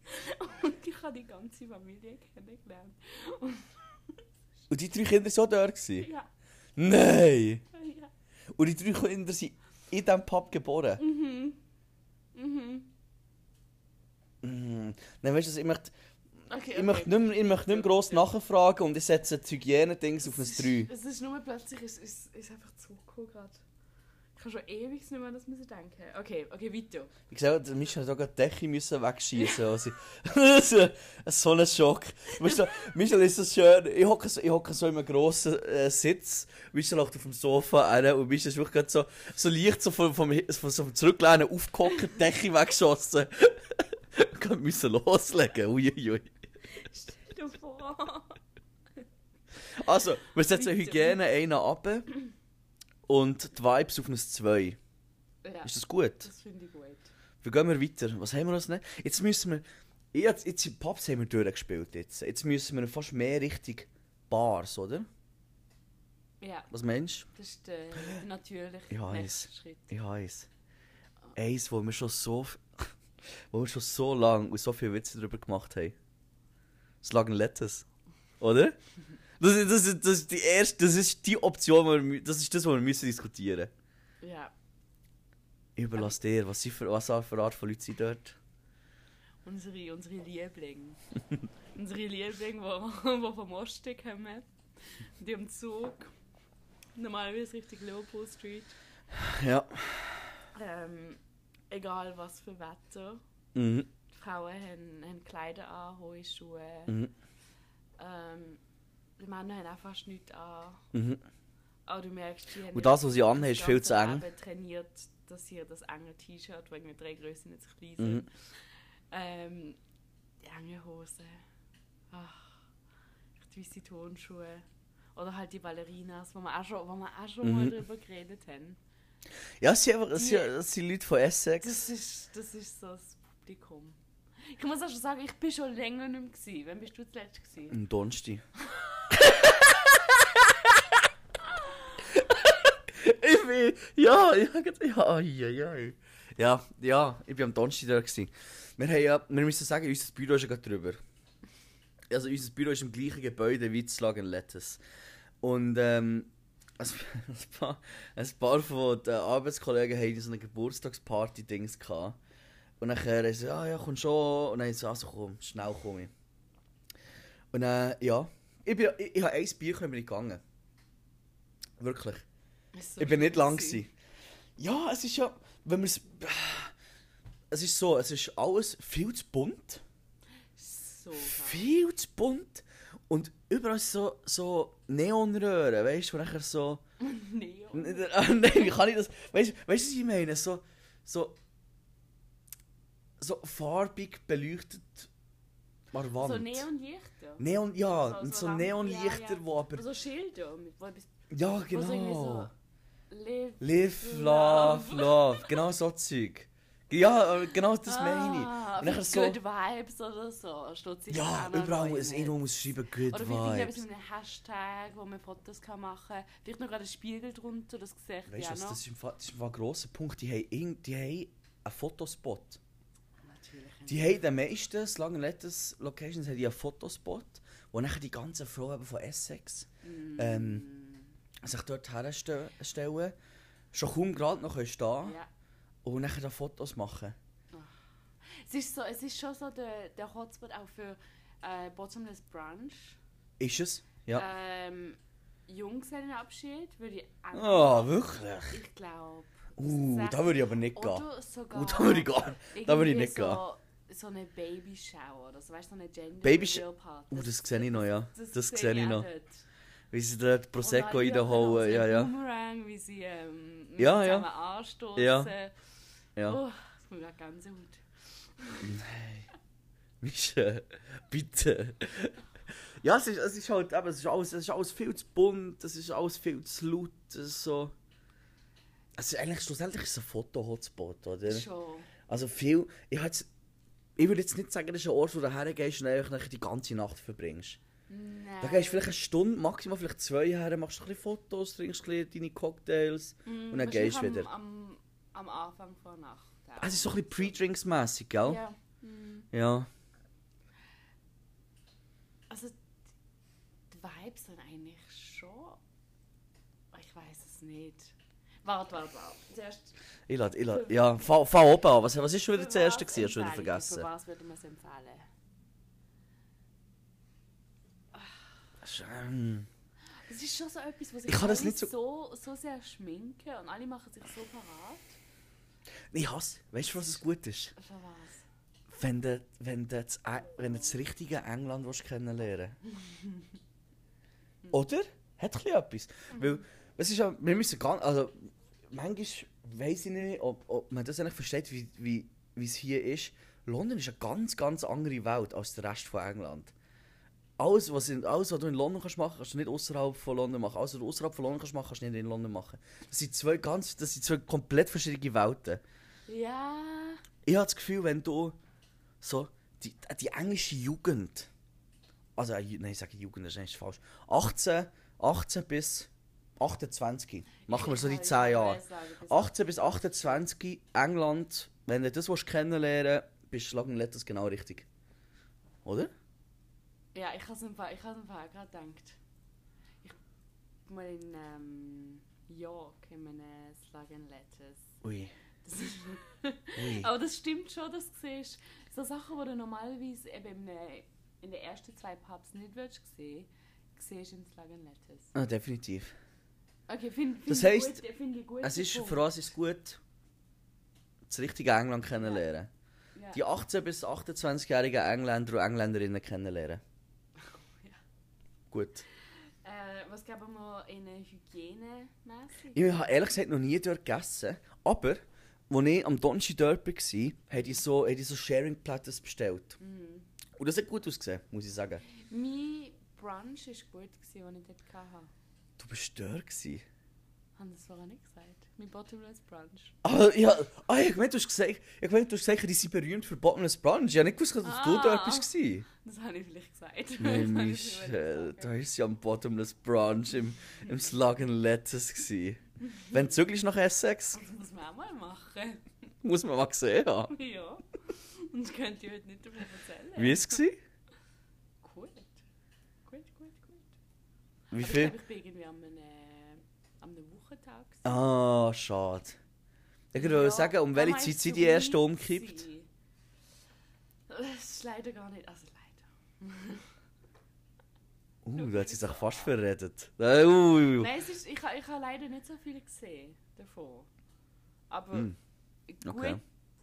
Und ich habe die ganze Familie kennengelernt. Und die drei Kinder waren so? Gewesen? Ja. Nein! ja. Und die drei Kinder sind in diesem Pub geboren? Mhm. Mhm. Mhm. Nein, weißt du, ich möchte, Okay, ich möchte nicht mehr, ich möchte nicht mehr gross nachfragen und ich setze die Hygiene-Dings auf ein 3. Es ist nur plötzlich, es ist, ist einfach zurückgekommen gerade. Ich kann schon ewig nicht mehr an das müssen denken. Okay, okay, weiter. Ich sehe, der Mischa hat auch gerade die Decke müssen wegschießen. Also, das ist so ein Schock. Du, Mischa ist so schön. Ich hocke so, ich hocke so in einem grossen äh, Sitz. Mischa lacht auf dem Sofa rein und Mischa ist wirklich gerade so, so leicht so vom, vom, vom, so vom Zurücklehnen aufgehockt, die Decke weggeschossen. Gerade müssen loslegen. Uiuiui. Vor. Also, wir setzen. Hygiene einen ab und die Vibes auf ein 2. Ja, Ist das gut? das finde ich gut. Wie gehen wir weiter? Was haben wir uns nicht? Jetzt müssen wir. Jetzt, jetzt in Pubs haben wir durchgespielt. Jetzt. jetzt müssen wir fast mehr Richtung Bars, oder? Ja, Was meinst das ist der natürliche Ich weiss. nächste Schritt. du? Ich weiß. Eins, wo wir schon so. wo wir schon so lange und so viele Witze darüber gemacht haben. Slagen Letters. Oder? Das, ist- das, ist- das ist die erste. Das ist die Option, wir, das ist das, was wir müssen diskutieren Ja, Ich überlasse dir, was, sie für, was für Art von Leuten sind dort. unsere, unsere Lieblinge. unsere Lieblinge, die, die vom Osten kommen. Die im Zug. Normalerweise Richtung Leopold Street. Ja. Ähm, egal was für Wetter. Mhm. Frauen haben, haben Kleider an, hohe Schuhe. Mhm. Ähm, die Männer haben auch fast nichts an. Mhm. Aber du merkst, die haben Und das, was sie anhaben, ist viel zu eng. Trainiert, dass sie das enge T-Shirt, wo irgendwie drei Größen nicht zu klein sind. Mhm. Ähm, die enge Hose. Ach, die weiße Turnschuhe. Oder halt die Ballerinas, wo wir auch schon, wo wir auch schon mal Mhm. drüber geredet haben. Ja, es sind, einfach, es sind, es sind Leute von Essex. Das ist, das ist so das Publikum. Ich muss auch schon sagen, ich bin schon länger nicht mehr gewesen. Wann bist du zuletzt gewesen? Am Donnerstag. ich bin. Ja, ja, ja, ja, ja. Ja, ja, ich bin am Donnerstag da. Gewesen. Wir, haben ja, wir müssen sagen, unser Büro ist ja gerade drüber. Also, unser Büro ist im gleichen Gebäude wie das Lagen Letters. Und ähm, ein, paar, ein paar von den Arbeitskollegen hatten so eine Geburtstagsparty-Dings. Und dann haben sie, ja, ja, komm schon. Und dann sie, also komm, schnell komm ich. Und dann, ja, ich, bin, ich, ich habe ein Bier bin ich gegangen. Wirklich. So ich bin nicht lang gewesen. Ja, es ist ja, wenn man es... Es ist so, es ist alles viel zu bunt. So. Viel zu bunt. Und überall so, so Neonröhren, weißt du, wo nachher so... Neon. Nein, wie kann ich das... Weißt du, was ich meine? So, so... So farbig beleuchtet an Wand. So Neonlichter. Neon, ja, So- und so so Lampen, Neonlichter, ja, ja. wo aber... So Schilder, mit, wo etwas, Ja, so genau. so Live, Live, love, love. Genau so Zeug. Ja, äh, genau das meine ich. Ah, Und vielleicht so... Good Vibes oder so. Steht sicher Ja, überall muss irgendwo muss schreiben Good Oder vielleicht irgendetwas Vibes. mit einem Hashtag, wo man Fotos kann machen kann. Vielleicht noch gerade ein Spiegel drunter, das Gesicht Weißt du ja was, noch. das ist Fall, das ist ein grosser Punkt. Die haben, die haben einen Fotospot. Die haben den meisten Slang Letters Locations haben die einen Fotospot, wo nachher die ganzen Frauen von Essex Mm. ähm, sich dort herstellen, schon kaum gerade noch stehen ja. und nachher da Fotos machen. Es ist, so, es ist schon so der, der Hotspot auch für äh, Bottomless Brunch. Ist es? Ja. Ähm, Junggesellenabschied würde ich auch Ah, wirklich? Ich glaube. Uh, da würde ich aber nicht gehen. Oder sogar. Uh, da würde ich gar da würde ich nicht gehen. So, eine Babyshower oder so, weißt du, so eine Gender Reveal Party. Uh, das sehe ich noch, ja. Das sehe sehe ich noch. dort. Wie sie dort Prosecco reinhauen. Ja, ja. Boomerang, wie sie ähm, Ja, ja. anstoßen. Ja. Ja. Oh, das kommt gerade Gänsehaut. Mische, bitte. Ja, es ist, es ist halt eben, es ist, alles, es ist alles viel zu bunt, es ist alles viel zu laut, es ist so... Es ist eigentlich schlussendlich ist es ein Foto-Hotspot, oder? Schon. Also viel... Ich, ich würde jetzt nicht sagen, das ist ein Ort, wo du hergehst und einfach die ganze Nacht verbringst. Nein. Da gehst du vielleicht eine Stunde, maximal vielleicht zwei her, machst ein bisschen Fotos, trinkst ein bisschen deine Cocktails Mm, und dann gehst du wieder. Am, am, am Anfang vor Nacht. auch. Ah, Es ist so ein bisschen Pre-Drinks-mässig, gell? Ja. mm. Ja. Also, die Vibes sind eigentlich schon. Ich weiß es nicht. Warte, warte, warte. Zuerst. Ich lade, ich lade, ja, fahr, fahr oben an. Was, was ist schon wieder das erste gewesen? Du wieder vergessen? Für was würde man es empfehlen? Ähm, Es ist schon so etwas, was Ich kann das nicht so- so, so sehr schminken und alle machen sich so parat. Ich hasse. Weißt du, was es gut ist? Für was? Wenn du, wenn du, das, wenn du das richtige England willst kennenlernen Oder? Hat etwas. Weil, es ist ja, wir müssen ganz, also, manchmal weiss ich nicht, ob, ob man das eigentlich versteht, wie, wie, wie es hier ist. London ist eine ganz, ganz andere Welt als der Rest von England. alles, was, in, alles, was du in London kannst machen, kannst du nicht außerhalb von London machen. Alles, was du außerhalb von London kannst machen, kannst du nicht in London machen. Das sind zwei ganz, das sind zwei komplett verschiedene Welten. Ja. Ich habe das Gefühl, wenn du so die, die englische Jugend, also äh, nein, ich sage Jugend, das ist eigentlich falsch, 18, 18 bis 28, machen wir so die 10 Jahre. 18 bis 28, England, wenn du das willst kennenlernen willst, bist du Schlagen Letters genau richtig. Oder? Ja, ich habe es im Fall, ich habe es im Fall auch gerade gedacht. Ich bin mal in ähm, York in meinen Slug and Letters. Ui. Das ist Ui. Aber das stimmt schon, dass du siehst, so Sachen, die du normalerweise eben in, den- in den ersten zwei Pubs nicht würdest sehen, siehst du in Slug and Letters. Ah, definitiv. Okay, finde find Das heisst, gut, find. Es ist, für uns ist gut, das richtige England kennenlernen. Ja. Die 18- bis 28-jährigen Engländer und Engländerinnen kennenlernen. Ja. Gut. Äh, was geben wir in eine Hygiene mäßig? Ich habe ehrlich gesagt noch nie dort gegessen. Aber, als ich am Donnerstag dort war, habe ich so, habe ich so Sharing-Platters bestellt. Mhm. Und das hat gut ausgesehen, muss ich sagen. Mein Brunch war gut, gewesen, den ich dort hatte. Du bist dort gewesen. Haben das vorher nicht gesagt? Mein Bottomless Brunch. Ah, ja, ah, ich meine, du hast gesagt, ich meine, du hast gesagt, die sind berühmt für Bottomless Brunch. Ich habe nicht gewusst, dass du Ah. dort warst. Das habe ich vielleicht gesagt. Nein, Das habe ich Michelle, da ist ja am Bottomless Brunch im, im Slug and Lettuce gewesen. Wenn du zügelst nach Essex, Das muss man auch mal machen. muss man mal gesehen haben. ja. Und ich könnte dir heute nicht davon erzählen. Wie war es? gewesen? Gut. Gut, gut, gut. Wie viel? Ich glaube, ich bin irgendwie an einem, einem Wochentag. gewesen. Ah, schade. Ich würde Ja, sagen, um welche Zeit sie die erste umkippt. Das ist leider gar nicht. Also leider. Uh, da hat sie sich fast verredet. Äh, Uh, Nein, es ist, ich, ich habe leider nicht so viel gesehen davon. Aber gut, okay.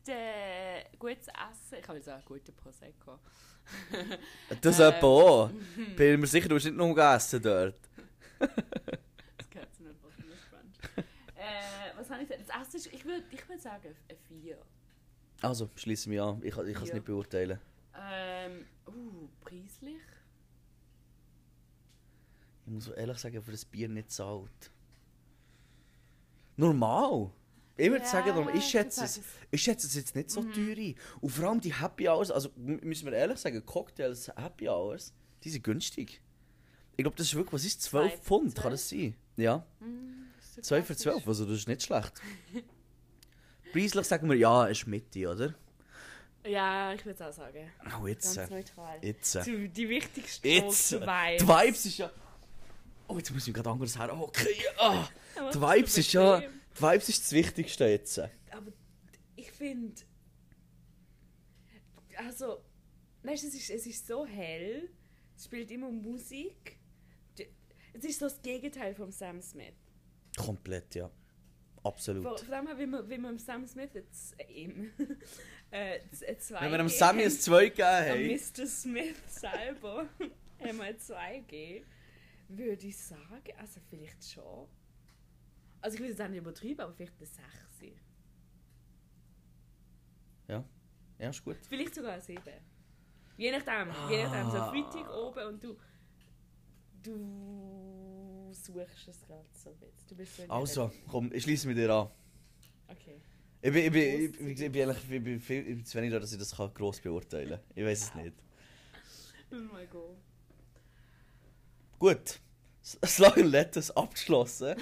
Äh, gutes Essen. Ich habe jetzt auch guten Prosecco. das Ähm. auch. Bin mir sicher, du hast nicht noch gegessen dort. Das gehört zu einem Brunch. äh, was habe ich gesagt? Das Essen ist, ich würde ich würd sagen, ein 4. Also, schließe mich an. Ich, kann- ich kann es nicht beurteilen. Ähm, uh, preislich? Ich muss ehrlich sagen, für das Bier nicht zahlt. Normal. Ich würde Ja, sagen, normal. ich schätze es, ich schätze es jetzt nicht so Mhm. teuer ein. Und vor allem die Happy Hours, also müssen wir ehrlich sagen, Cocktails, Happy Hours, die sind günstig. Ich glaube, das ist wirklich, was ist 12 Zwei Pfund, 12? kann das sein? Ja, Hm, so 2 für klassisch. 12, also das ist nicht schlecht. Preislich sagen wir, ja, ist Mitte, oder? Ja, ich würde es auch sagen. Oh, jetzt. Ganz äh, neutral. Jetzt. äh, Zu, die wichtigsten Jetzt. Vibes. Die Vibes ist ja... Oh, jetzt muss ich mir gerade anderes her. Okay. Ah. Die Vibes ist ja... bequem? Die Vibes ist das Wichtigste jetzt. Aber ich finde. Also, weißt du, es ist, es ist so hell, es spielt immer Musik. Es ist so das Gegenteil vom Sam Smith. Komplett, ja. Vor, Absolut. vor allem, wie man, wie man dem Sam Smith jetzt ihm äh, z- zwei Wenn wir dem Sammy ein 2 gegeben haben... Mr. Smith selber einmal zwei geben, würde ich sagen, also vielleicht schon. Also ich will es auch nicht übertreiben, aber vielleicht eine 6. Ja, ist gut. Vielleicht sogar eine 7. Je nachdem, je nachdem. So Ah. Freitag oben und du. Du suchst es gerade so ein bisschen. Du bist so in der Also, komm, ich schließe mit dir an. Okay. Ich bin, ich bin, ich, bin- ich bin, eigentlich, ich bin, viel, ich bin zu wenig da, dass ich das kann gross beurteilen kann. Ich weiß es nicht. Oh mein Gott. Gut. Slug and Letters abgeschlossen.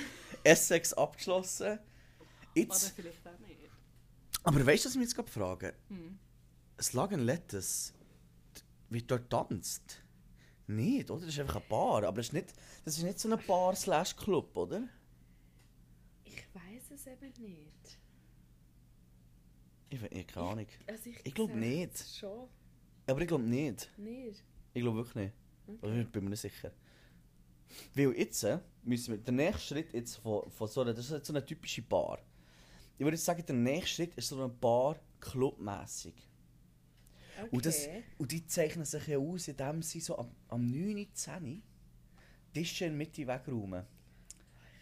Essex abgeschlossen. Oder Jetzt... vielleicht auch nicht. Aber weißt du, was ich mich jetzt gerade frage? Hm. Slug and Letters wird dort tanzt. Nicht, oder? Das ist einfach eine Bar. Aber das ist nicht, das ist nicht so eine Bar slash Club, oder? Ich weiß es eben nicht. Ich, habe keine Ahnung. Also ich Ich glaub sag nicht. es Schon Aber ich glaube nicht. nicht. Ich glaube wirklich nicht. Okay. Also, ich bin mir nicht sicher. Weil jetzt äh, müssen wir, der nächste Schritt jetzt von, von so einer, das ist jetzt so eine typische Bar. Ich würde sagen, der nächste Schritt ist so eine Bar clubmäßig. Okay. Und, das, und die zeichnen sich ja aus, indem sie so am, am 9, 10 Tische in der Mitte wegräumen.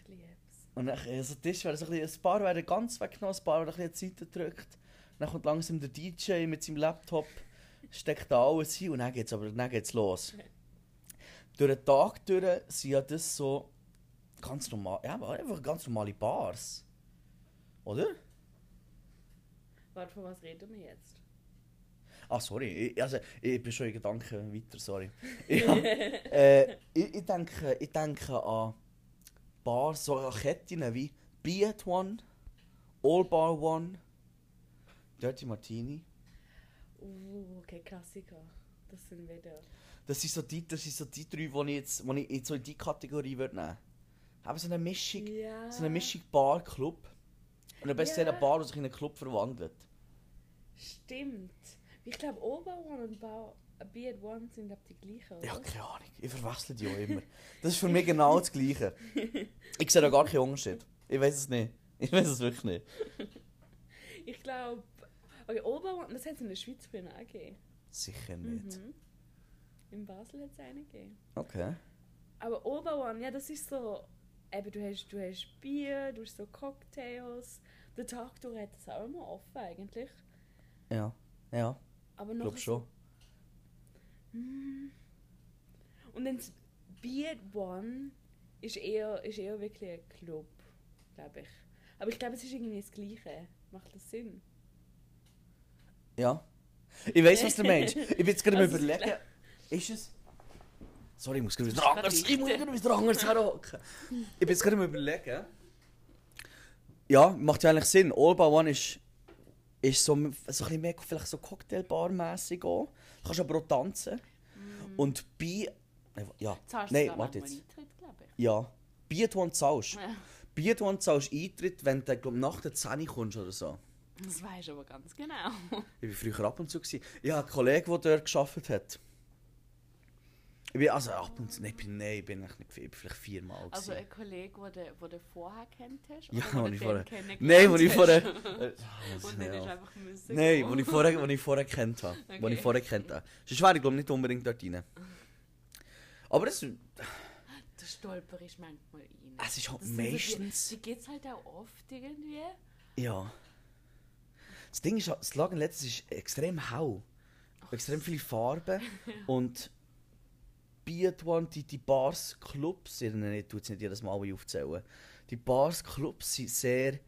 Ich lieb's. Und dann, also Tisch werden so ein, bisschen, ein paar werden ganz weggenommen, ein paar werden ein bisschen die Seite gedrückt. Dann kommt langsam der DJ mit seinem Laptop, steckt da alles hin und dann geht's aber dann geht's los. durch den Tag durch sind ja das so ganz normal, ja, einfach ganz normale Bars. Oder? Warte, von was reden wir jetzt? Ah, sorry, ich, also, ich bin schon in Gedanken weiter, sorry. Ja, äh, ich, ich, denke, ich denke an Bars, so an Ketten wie Be at One, All Bar One, Dirty Martini. Uh, okay, Klassiker. Das sind wieder. Das sind so die, das sind so die drei, die ich jetzt die ich in so in die Kategorie würde nehmen Haben so eine Mischung, Ja. so eine Mischung Bar-Club. Und am besten Ja. eine Bar, die sich in einen Club verwandelt. Stimmt. Ich glaube, Oberone und Bau Be at One sind die gleichen, oder? Ja, keine Ahnung. Ich verwechsel die auch immer. Das ist für mich genau das Gleiche. Ich sehe da gar keinen Unterschied. Ich weiß es nicht. Ich weiß es wirklich nicht. Ich glaube. Okay, Oberone, das hat es in der Schweiz früher auch gegeben. Sicher nicht. Mhm. In Basel hat es eine gegeben. Okay. Aber Oberone, ja, das ist so. Eben, du hast, du hast Bier, du hast so Cocktails. Der Tag durch hat es auch immer offen eigentlich. Ja. Ja, Aber ich noch glaube schon. Und dann das Beard One ist eher, ist eher wirklich ein Club, glaube ich. Aber ich glaube, es ist irgendwie das Gleiche. Macht das Sinn? Ja. Ich weiß, was du meinst. Ich bin jetzt gerade Also, überlegen. Ist es. Sorry, ich muss gerade wieder anders. Ich muss gerade wieder anders herhocken. Ich bin jetzt gerade am überlegen. Ja, macht ja eigentlich Sinn. All by One ist, ist so, so ein bisschen mehr vielleicht so Cocktailbar-mässig auch. Du kannst aber auch tanzen. Und bei. Ja, Zahlst nein, warte jetzt. Eintritt, glaube ich. Ja. Beat One zahlst. Ja. Beat One zahlst Eintritt, wenn du glaub, nach der 10 kommst oder so. Das weisst du aber ganz genau. Ich war früher ab und zu. Gewesen. Ich hatte einen Kollegen, der dort gearbeitet hat. Ich bin also ab und zu. Nein, ich bin, nein, ich bin, ich bin vielleicht viermal. Also gewesen. ein Kollege, den du, wo du vorher kennt hast? Ja, den ich vorher- Nein, wo ich vorher. Äh, Und dann ist einfach müssen Nein, wo ich vorher, wo ich vorher kennt habe. Okay. ich vorher kennt habe. Sonst wäre ich glaube nicht unbedingt dort rein. Aber es, Der Stolper ist manchmal rein. es ist halt Das sind so die- meistens. Die geht's halt auch oft irgendwie. Ja. Das Ding ist, halt, das Lagen letztes ist extrem hell. Extrem viele Farben. und Beat One, die, die Bars, Clubs, ich tue jetzt nicht jedes Mal alle aufzählen. Die Bars, Clubs sind sehr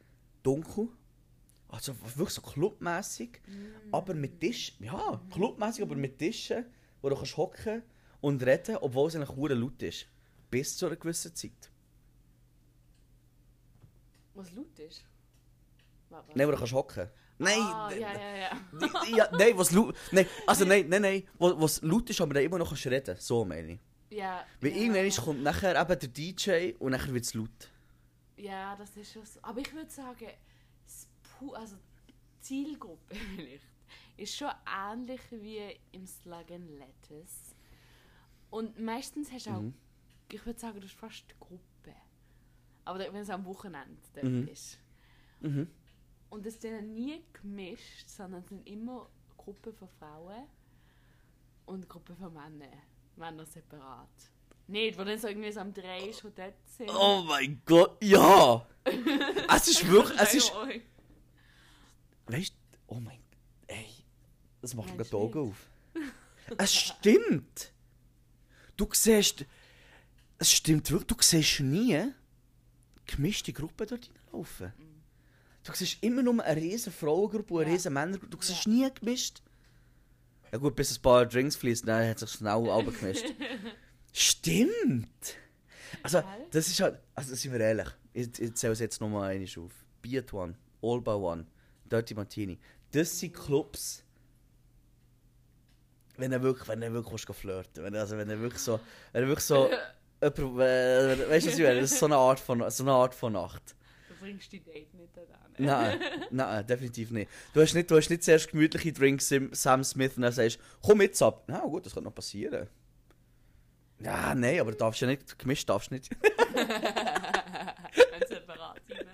dunkel. Also wirklich so clubmäßig. Aber mit Tisch. Ja, clubmäßig, aber mit Tischen, wo du kannst hocken und reden, obwohl es eigentlich hure laut ist. Bis zu einer gewissen Zeit. Was laut ist. Nein, wo du kannst hocken. Nein! Ah, ja, ja, ja. Die- ja, nein, was laut. Nein, also nein, nein, nein. Was, laut ist, aber dann immer noch kannst reden. So meine ich. Ja, Weil ja. irgendwann kommt nachher eben der DJ und nachher wird es laut. Ja, das ist schon so. Aber ich würde sagen, also die Zielgruppe vielleicht, ist schon ähnlich wie im Slug and Lettuce. Und meistens hast du auch, Mhm. ich würde sagen, du hast fast eine Gruppe. Aber wenn es am Wochenende Mhm. ist. Mhm. Und es sind nie gemischt, sondern es sind immer Gruppen von Frauen und Gruppen von Männern. Männer separat. Nicht, wo dann so irgendwie so am Dreh schon dort sind. Oh mein Gott, ja! es ist wirklich. Es ist. Oi. Weißt du, oh mein Ey, das macht mir die Augen auf. es stimmt! Du siehst. Es stimmt wirklich, du siehst nie gemischte Gruppen dort reinlaufen. Du siehst immer nur eine riesen Frauengruppe und eine riesen Männergruppe. Du siehst nie gemischt. Ja gut, bis ein paar Drinks fließen, dann hat sich schnell abgemischt. Stimmt! Also, das ist halt. Also, sind wir ehrlich. Ich, ich zähle es jetzt nochmal einmal auf. Beat One, All by One, Dirty Martini. Das sind Clubs. Wenn er wirklich, wenn er wirklich flirten wenn also wenn er wirklich so, wenn er wirklich so, jemand, äh, weißt du was ich meine? Das ist so eine Art von, so eine Art von Nacht. Du bringst die Date nicht an. Nein, nein, definitiv nicht. Du hast nicht, du hast nicht zuerst gemütliche Drinks im Sam Smith und dann sagst, komm mit ab. Na gut, das kann noch passieren. Ja, nein, aber du darfst ja nicht, gemischt darfst du nicht. Ein separat rein.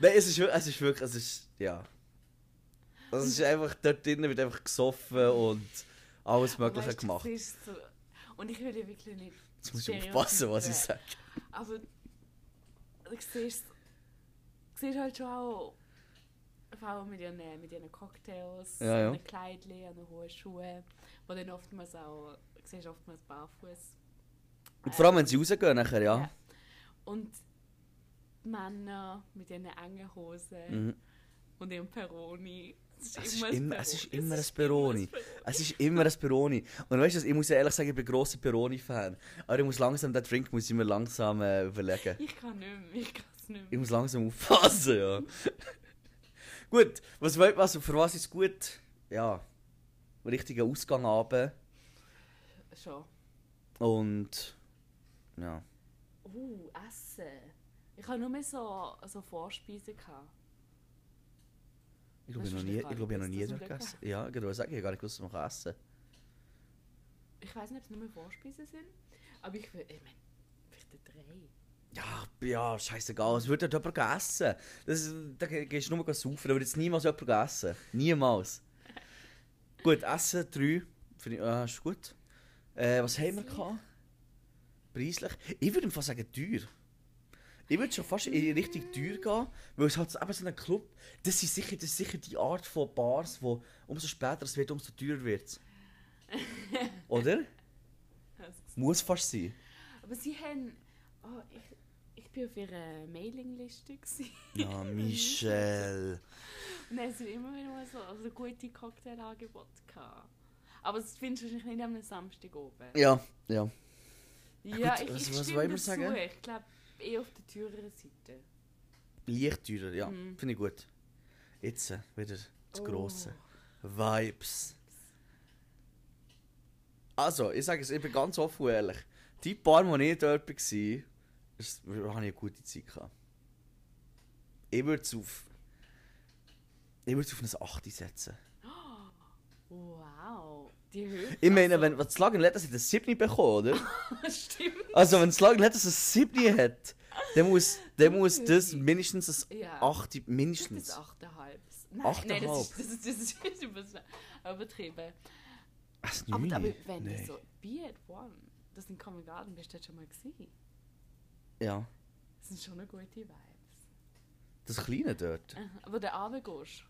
Nein, es ist, es ist wirklich, es ist, ja. Es ist einfach, dort drinnen wird einfach gesoffen und alles Mögliche Weißt gemacht. das ist so- Und ich will ja wirklich nicht. Jetzt muss ich aufpassen, was ich sage. Aber du siehst, siehst halt schon auch Frauen mit ihren, mit ihren Cocktails, Ja, ja. den Kleidchen, den hohen Schuhen, wo dann oftmals auch, siehst oftmals barfuß. Und vor allem, wenn sie rausgehen nachher, ja. Ja. Und Männer mit ihren engen Hosen Mhm. und ihrem Peroni. Es Es ist immer- es ist immer ein Es Peroni. Es ist immer ein Peroni. Und weißt du, ich muss ja ehrlich sagen, ich bin ein grosser Peroni-Fan. Aber ich muss langsam, den Drink muss ich mir langsam äh, überlegen. Ich kann nicht mehr, ich kann es nicht Ich mehr. muss langsam aufpassen, ja. gut, was, wollt- was, für was ist gut? Ja, richtiger Ausgang haben. Schon. Und, ja. Uh, Essen. Ich habe nur mehr so, so Vorspeisen gehabt. Ich glaube, ich noch nie, ich glaube, ich habe noch nie gegessen. Ja, ich wollte sagen, ich gar nicht gewusst, dass man kann essen Ich weiß nicht, ob es nur mehr Vorspeisen sind, aber ich will, ich meine, vielleicht drei. Ja, ja, scheißegal. Es wird dort jemand essen. Das, da ge- gehst du nur saufen, da wird jetzt niemals jemand essen. Niemals. gut, Essen, drei. Finde ich, ah, ist gut. Äh, was haben wir gehabt? Preislich? Ich würde fast sagen teuer. Ich würde schon fast in richtig teuer gehen, weil es halt eben so ein Club, das ist sicher, das ist sicher die Art von Bars, wo umso später es wird, umso teurer wird Oder? Muss fast sein. Aber sie haben, oh, ich, ich bin auf ihrer Mailingliste. Ja, Michelle. Und dann haben sie immer wieder mal so also gute Cocktailangebote gehabt. Aber das findest du wahrscheinlich nicht am Samstag oben. Ja, ja. Ja, gut, ich, was- ich was stimme wollen wir dazu. sagen? Ich glaube, eher auf der teureren Seite. Leicht teurer, ja. Mhm. Finde ich gut. Jetzt äh, wieder das Oh. Grosse. Vibes. Also, ich sage es, ich bin ganz offen und ehrlich. Die paar, die ich dort war, ist- habe ich eine gute Zeit gehabt. Ich würde es auf. Ich würde es auf ein 8 setzen. Wow. Die Höhe. Ich meine, wenn das Lagen hat, ich das 7 bekommen, oder? Stimmt. Also, wenn das Lagen hat, dass es ein 7 hat, dann muss, dann muss das mindestens ein Ja. 8 Das mindestens. ist 8,5. Nein, nein, das 8,5. ist, das ist, das ist, das ist übertrieben. Was, Aber, aber wenn Nee. du so Be at One, das in Covent Garden bist, du dort schon mal gesehen. Ja. Das sind schon eine gute Vibes. Das Kleine dort. Aber der Abend gehst.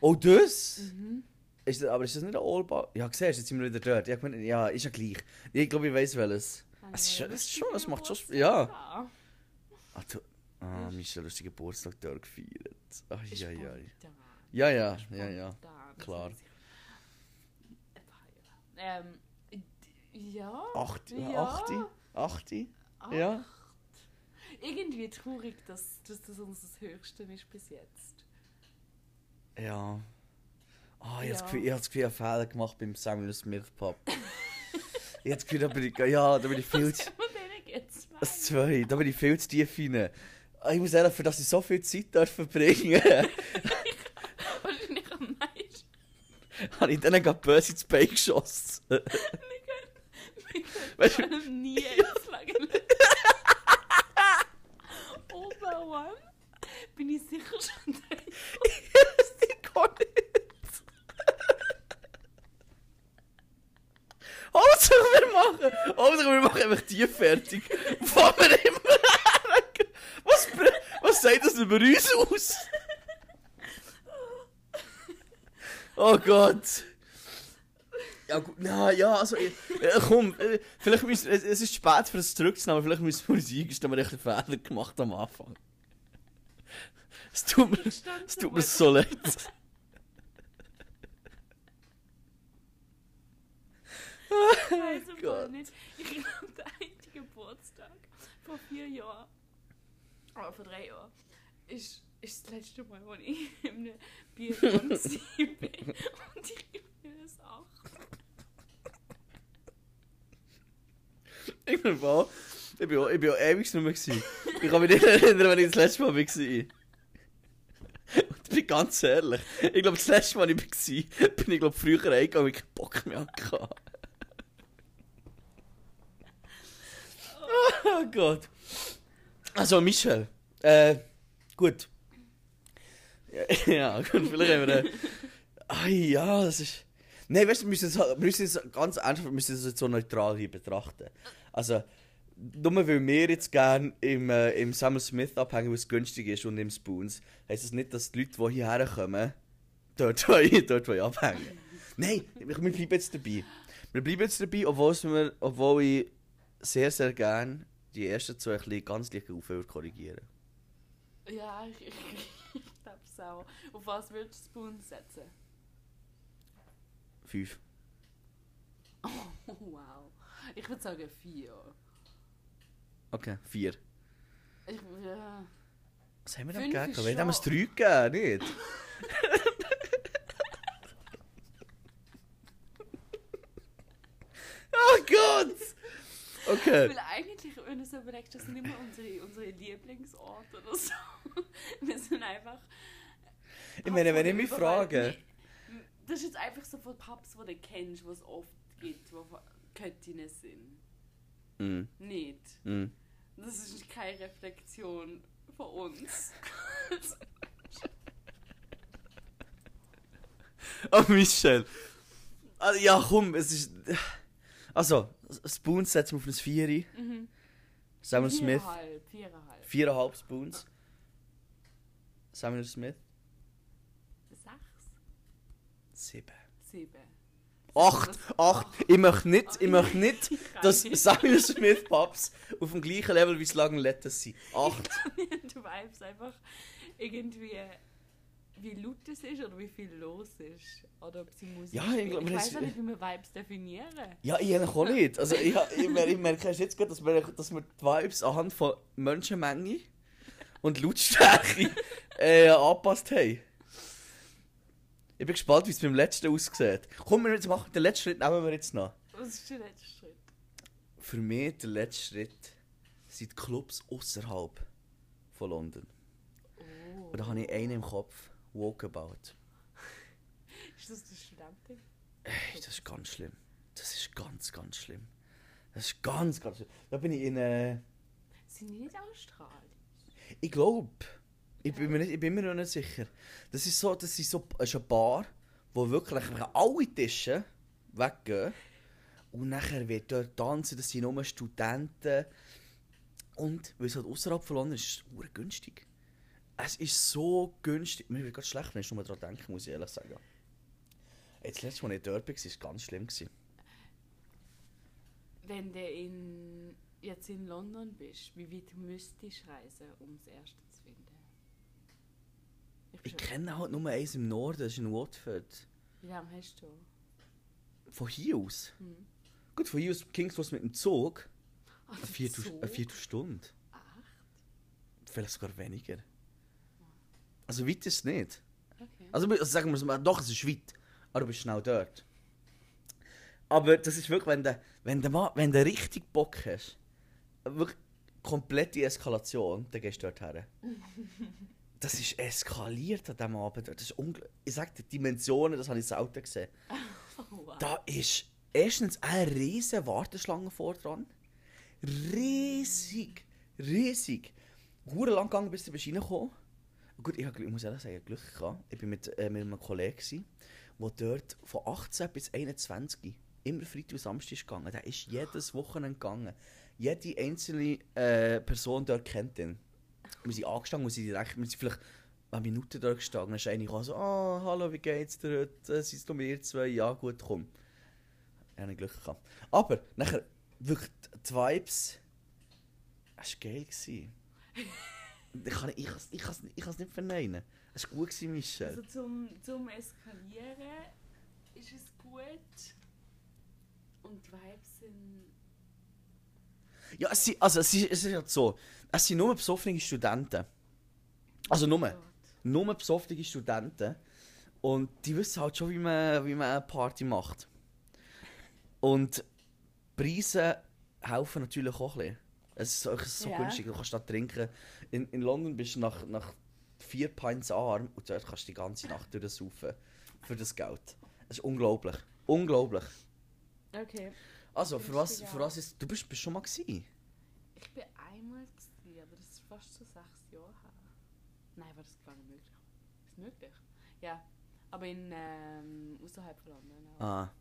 Oh, das? Mhm. Ist das, aber ist das nicht ein Allbau? Ja, siehst du, jetzt sind wir wieder dort. Ja, ich meine, ja ist ja gleich. Ich glaube, ich weiß welches. Es ist, schon- es ist schon, es macht schon. Ja. Ah, du, ah, Michel, du hast den Geburtstag dort gefeiert. Spontan. Ja, ja, Ist ja, ja. spontan. klar. Das Ähm, ja. Acht, Ja. Achti? Achti? Ja. Irgendwie traurig, dass, dass das unser Höchste ist bis jetzt. Ja. Ah, ich habe Ja. das Gefühl, ich habe das Gefühl, ich habe Fehler gemacht beim Samuel Smith Pub. ich habe das Gefühl, da bin ich, ja, da bin ich viel zu... Das zwei, da bin ich viel zu tief rein. Ah, Ich muss ehrlich, für das ich so viel Zeit darf verbringen Wahrscheinlich am meisten. habe ich denen gerade böse ins Bein geschossen. Weißt du- vor allem nie ins Lagerl. Ober One bin ich sicher schon drin. ich gar nicht. Hauptsache wir machen, Hauptsache wir machen einfach die fertig. Wo wir immer. Was, was sagt das über uns aus? Oh Gott. Ja, gut, na, ja, also, äh, komm, äh, vielleicht müssen, es, es ist spät für es zurückzunehmen, aber vielleicht müssen wir uns eingestehen, wir einen Fehler gemacht am Anfang. Es tut mir, es tut mir so leid. Fall Gott. nicht. Ich glaube, der eine Geburtstag vor vier Jahren, oder vor drei Jahren, ist, ist das letzte Mal, als ich in einem Biergarten war. Und ich gebe mir das auch. Ich bin auch, ich bin auch, ich bin auch ewig nicht mehr gewesen. Ich kann mich nicht erinnern, wenn ich das letzte Mal war. Und ich bin ganz ehrlich, ich glaube, das letzte Mal, ich war, bin ich glaube früher eingegangen, weil ich keinen Bock mehr hatte. Oh Gott. Also, Michel. Äh, gut. Ja, gut, vielleicht haben wir... Ah ja, das ist... Nein, weißt du, wir müssen es, wir es ganz einfach, wir müssen es jetzt so neutral hier betrachten. Also, nur weil wir jetzt gerne im, äh, im Samuel Smith abhängen, weil es günstig ist und im Spoons, heisst das nicht, dass die Leute, die hierher kommen, dort, dort wollen abhängen Nein, wir wir bleiben jetzt dabei. Wir bleiben jetzt dabei, obwohl, es mir, obwohl ich sehr, sehr gerne die ersten zwei ein ganz leicht auf würde korrigieren Ja, ich, ich, glaube es auch. Auf was würdest du Spoon setzen? Fünf. Oh, wow. Ich würde sagen vier. Okay, vier. Ich, ja. Was haben wir denn gegeben? Wir haben es drei gegeben, nicht? oh Gott! Okay. Weil eigentlich, wenn du so überlegst, das sind immer unsere, unsere Lieblingsorte oder so. Wir sind einfach. Ich meine, wenn ich mich frage. Das ist jetzt einfach so von Pubs, die du kennst, was es oft gibt, wo Göttinnen sind. Mm, Nicht. mm. Das ist keine Reflexion von uns. Oh, Michel. Ah, Ja, komm, es ist. Also, Spoons setzen wir auf ein Vieri. Mhm. Samuel Smith, Viereinhalb, viereinhalb. viereinhalb Spoons. Samuel Smith, Sechs? sieben. Sieben. Acht, acht. Ich möchte nicht, ich möchte nicht, dass. Samuel Smith Pubs auf dem gleichen Level wie Lagen Letters sind. Acht. du vibes einfach irgendwie, wie laut es ist oder wie viel los ist. Oder ob sie Musik Ja, ich glaub, ich weiß auch nicht, wie wir Vibes definieren. Ja, ich eigentlich auch nicht. Also ich, ich, ich merke jetzt gerade, dass wir, dass wir die Vibes anhand von Menschenmenge und Lautstärke äh, angepasst haben. Ich bin gespannt, wie es beim letzten aussieht. Komm, wir jetzt machen den letzten Schritt nehmen wir jetzt noch. Was ist der letzte Schritt? Für mich der letzte Schritt sind Clubs außerhalb von London. Oh. Und da habe ich einen im Kopf. Walkabout. Ist das der Studentin? Ey, das ist ganz schlimm. Das ist ganz, ganz schlimm. Das ist ganz, ganz schlimm. Da bin ich in äh, Sind die nicht Australisch? Ich glaube. Ich bin mir, nicht, ich bin mir noch nicht sicher. Das ist so, das ist so das ist eine Bar, wo wirklich alle Tische weggehen. Und nachher wird dort tanzen, das sind nur Studenten. Und weil es halt außerhalb von London ist, ist es günstig. Es ist so günstig. Mir wird gerade schlecht, wenn ich nur daran denke, muss ich ehrlich sagen. Jetzt letztes Mal, ich dort war, war es ganz schlimm. Gewesen. Wenn du in, jetzt in London bist, wie weit müsstest du reisen, um das erste zu finden? Ich Ich kenne halt nur eins im Norden, das ist in Watford. Wie lange hast du? Von hier aus. Hm. Gut, von hier aus Kingscross mit dem Zug. Ah, Eine Viertelstunde. Echt? Vielleicht sogar weniger. Also weit ist es nicht. Okay. Also, also sagen wir es mal, doch, es ist weit. Aber du bist schnell dort. Aber das ist wirklich, wenn du, wenn du, mal, wenn du richtig Bock hast, wirklich komplette Eskalation, dann gehst du dort her. Das ist eskaliert an diesem Abend. Das ist ich sag dir, die Dimensionen, das habe ich selten gesehen. Oh, wow. Da ist erstens eine riesige Warteschlange vor dran. Riesig. Riesig. Hure lang gegangen, bis du bist reingekommen. Gut, ich, ich muss ehrlich sagen, Glück gehabt. Ich war mit, äh, mit einem Kollegen, der dort von 18 bis 21 immer Freitag und Samstag ist gegangen. Der ist jedes Wochenende gegangen. Jede einzelne äh, Person dort kennt ihn. Wir sind angestanden, wir sind direkt, wir sind vielleicht eine Minute dort gestanden. Dann ist eine gekommen, so, oh, hallo, wie geht's dir heute? Sind es nur wir zwei? Ja, gut, komm. Ich hatte Glück gehabt. Aber, nachher, wirklich, die Vibes, es war geil. Ich kann es ich, kann's- ich, kann's- ich kann's nicht verneinen. Es war gut, gewesen. Also zum, zum Eskalieren ist es gut. Und die Vibes sind. Ja, es, sind, also, es, ist, es ist halt so, es sind nur besoffene Studenten. Also nur. Gott. nur besoffene Studenten. Und die wissen halt schon, wie man, wie man eine Party macht. Und Preise helfen natürlich auch ein bisschen. Es ist so, es ist so Ja. günstig, du kannst da trinken. In, in London bist du nach, nach vier Pints arm und dort kannst du die ganze Nacht durchsaufen. Für das Geld. Es ist unglaublich. Unglaublich. Okay. Also, für was, für was ist... Du bist, bist schon mal gewesen? Ich bin einmal gewesen, aber das ist fast so sechs Jahre her. Nein, war das gar nicht möglich. Ist möglich? Ja. Aber in ähm, außerhalb von London. auch. Ah.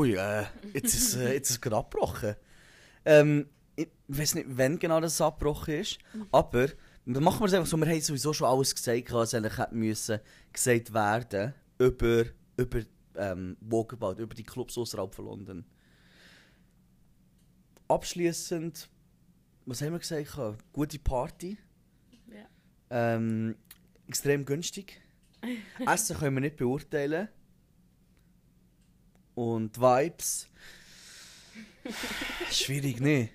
Ui, äh, jetzt ist, äh, jetzt ist es gerade abgebrochen. Ähm, ich weiß nicht, wann genau das abgebrochen ist, aber dann machen wir es einfach so, wir haben sowieso schon alles gesagt, was eigentlich hätte müssen gesagt werden über, über ähm, Walkabout, über die Clubs außerhalb von London. Abschließend, was haben wir gesagt? Gute Party, Ja. ähm, extrem günstig. Essen können wir nicht beurteilen. Und Vibes. Schwierig, ne?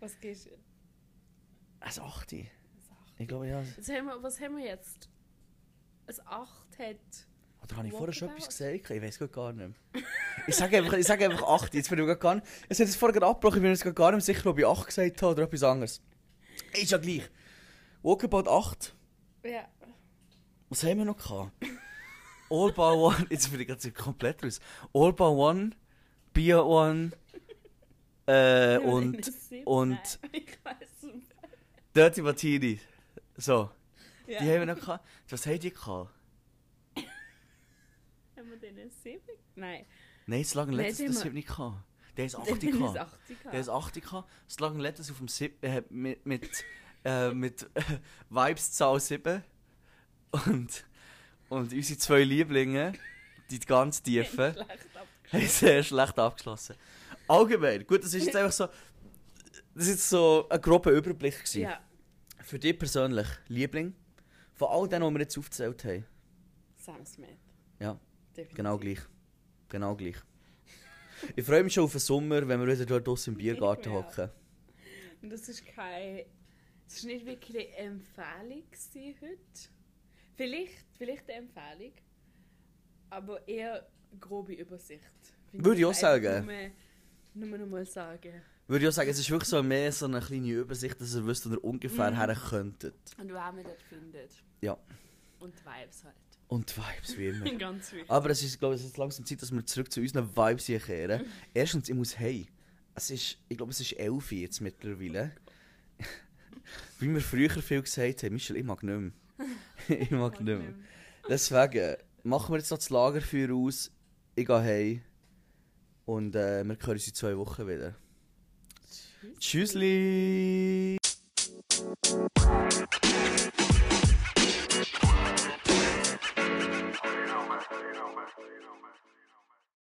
Was gehst du? Also 8. Ich glaube, ja. Was haben wir, was haben wir jetzt? Ein 8 hat. Oder habe ich vorher schon etwas gesagt? Ich weiß es gar nicht mehr. Ich sage einfach, ich sage einfach 8. Jetzt bin ich gar nicht. Es hat jetzt vorher gerade abgebrochen, ich bin mir jetzt gar nicht sicher, ob ich 8 gesagt habe oder etwas anderes. Ist ja gleich. Walkabout 8. Ja. Was haben wir noch gehabt? All by one. Jetzt bin ich gerade komplett raus. All by one, Beer one äh, und und- es. Dirty Martini. So, Ja. die haben wir noch gehabt. Was haben die gehabt? Haben wir den in 7? Nein. Nein, das lag Nein, letztes, das haben wir nicht gehabt. Der ist 8 Den ist gehabt. 80 Der ist 8 gehabt. Das lag letztes auf dem 7, äh, mit, mit, äh, mit äh, Vibes Zahl 7. Und, und unsere zwei Lieblinge, die ganz tiefen, haben sehr schlecht abgeschlossen. Allgemein, gut, das ist jetzt einfach so. Das ist so ein grober Überblick. Gewesen. Ja. Für dich persönlich, Liebling, von all denen, die wir jetzt aufgezählt haben. Sam Smith. Ja, Definitiv. genau gleich. Genau gleich. Ich freue mich schon auf den Sommer, wenn wir wieder dort draussen im Biergarten hocken. Und das ist kein. Es ist nicht wirklich eine Empfehlung heute. Vielleicht, vielleicht eine Empfehlung, aber eher grobe Übersicht. Finde Würde ich auch sagen. Nur, nur noch mal sagen. Würde ich auch sagen, es ist wirklich so mehr so eine kleine Übersicht, dass ihr wisst, wo ihr ungefähr Mhm. her könntet. Und wer man dort findet. Ja. Und die Vibes halt. Und Vibes, wie immer. Ganz wichtig. Aber es ist, glaube ich, es ist langsam Zeit, dass wir zurück zu unseren Vibes hier kehren. Erstens, ich muss hey. Es ist, ich glaube, es ist 11 Uhr jetzt mittlerweile. Wie wir früher viel gesagt haben, Michel, ich mag nicht mehr ich mag nicht mehr. Deswegen machen wir jetzt noch das Lagerfeuer aus. Ich gehe heim. Und äh, wir hören uns in zwei Wochen wieder. Tschüssi. Tschüssli.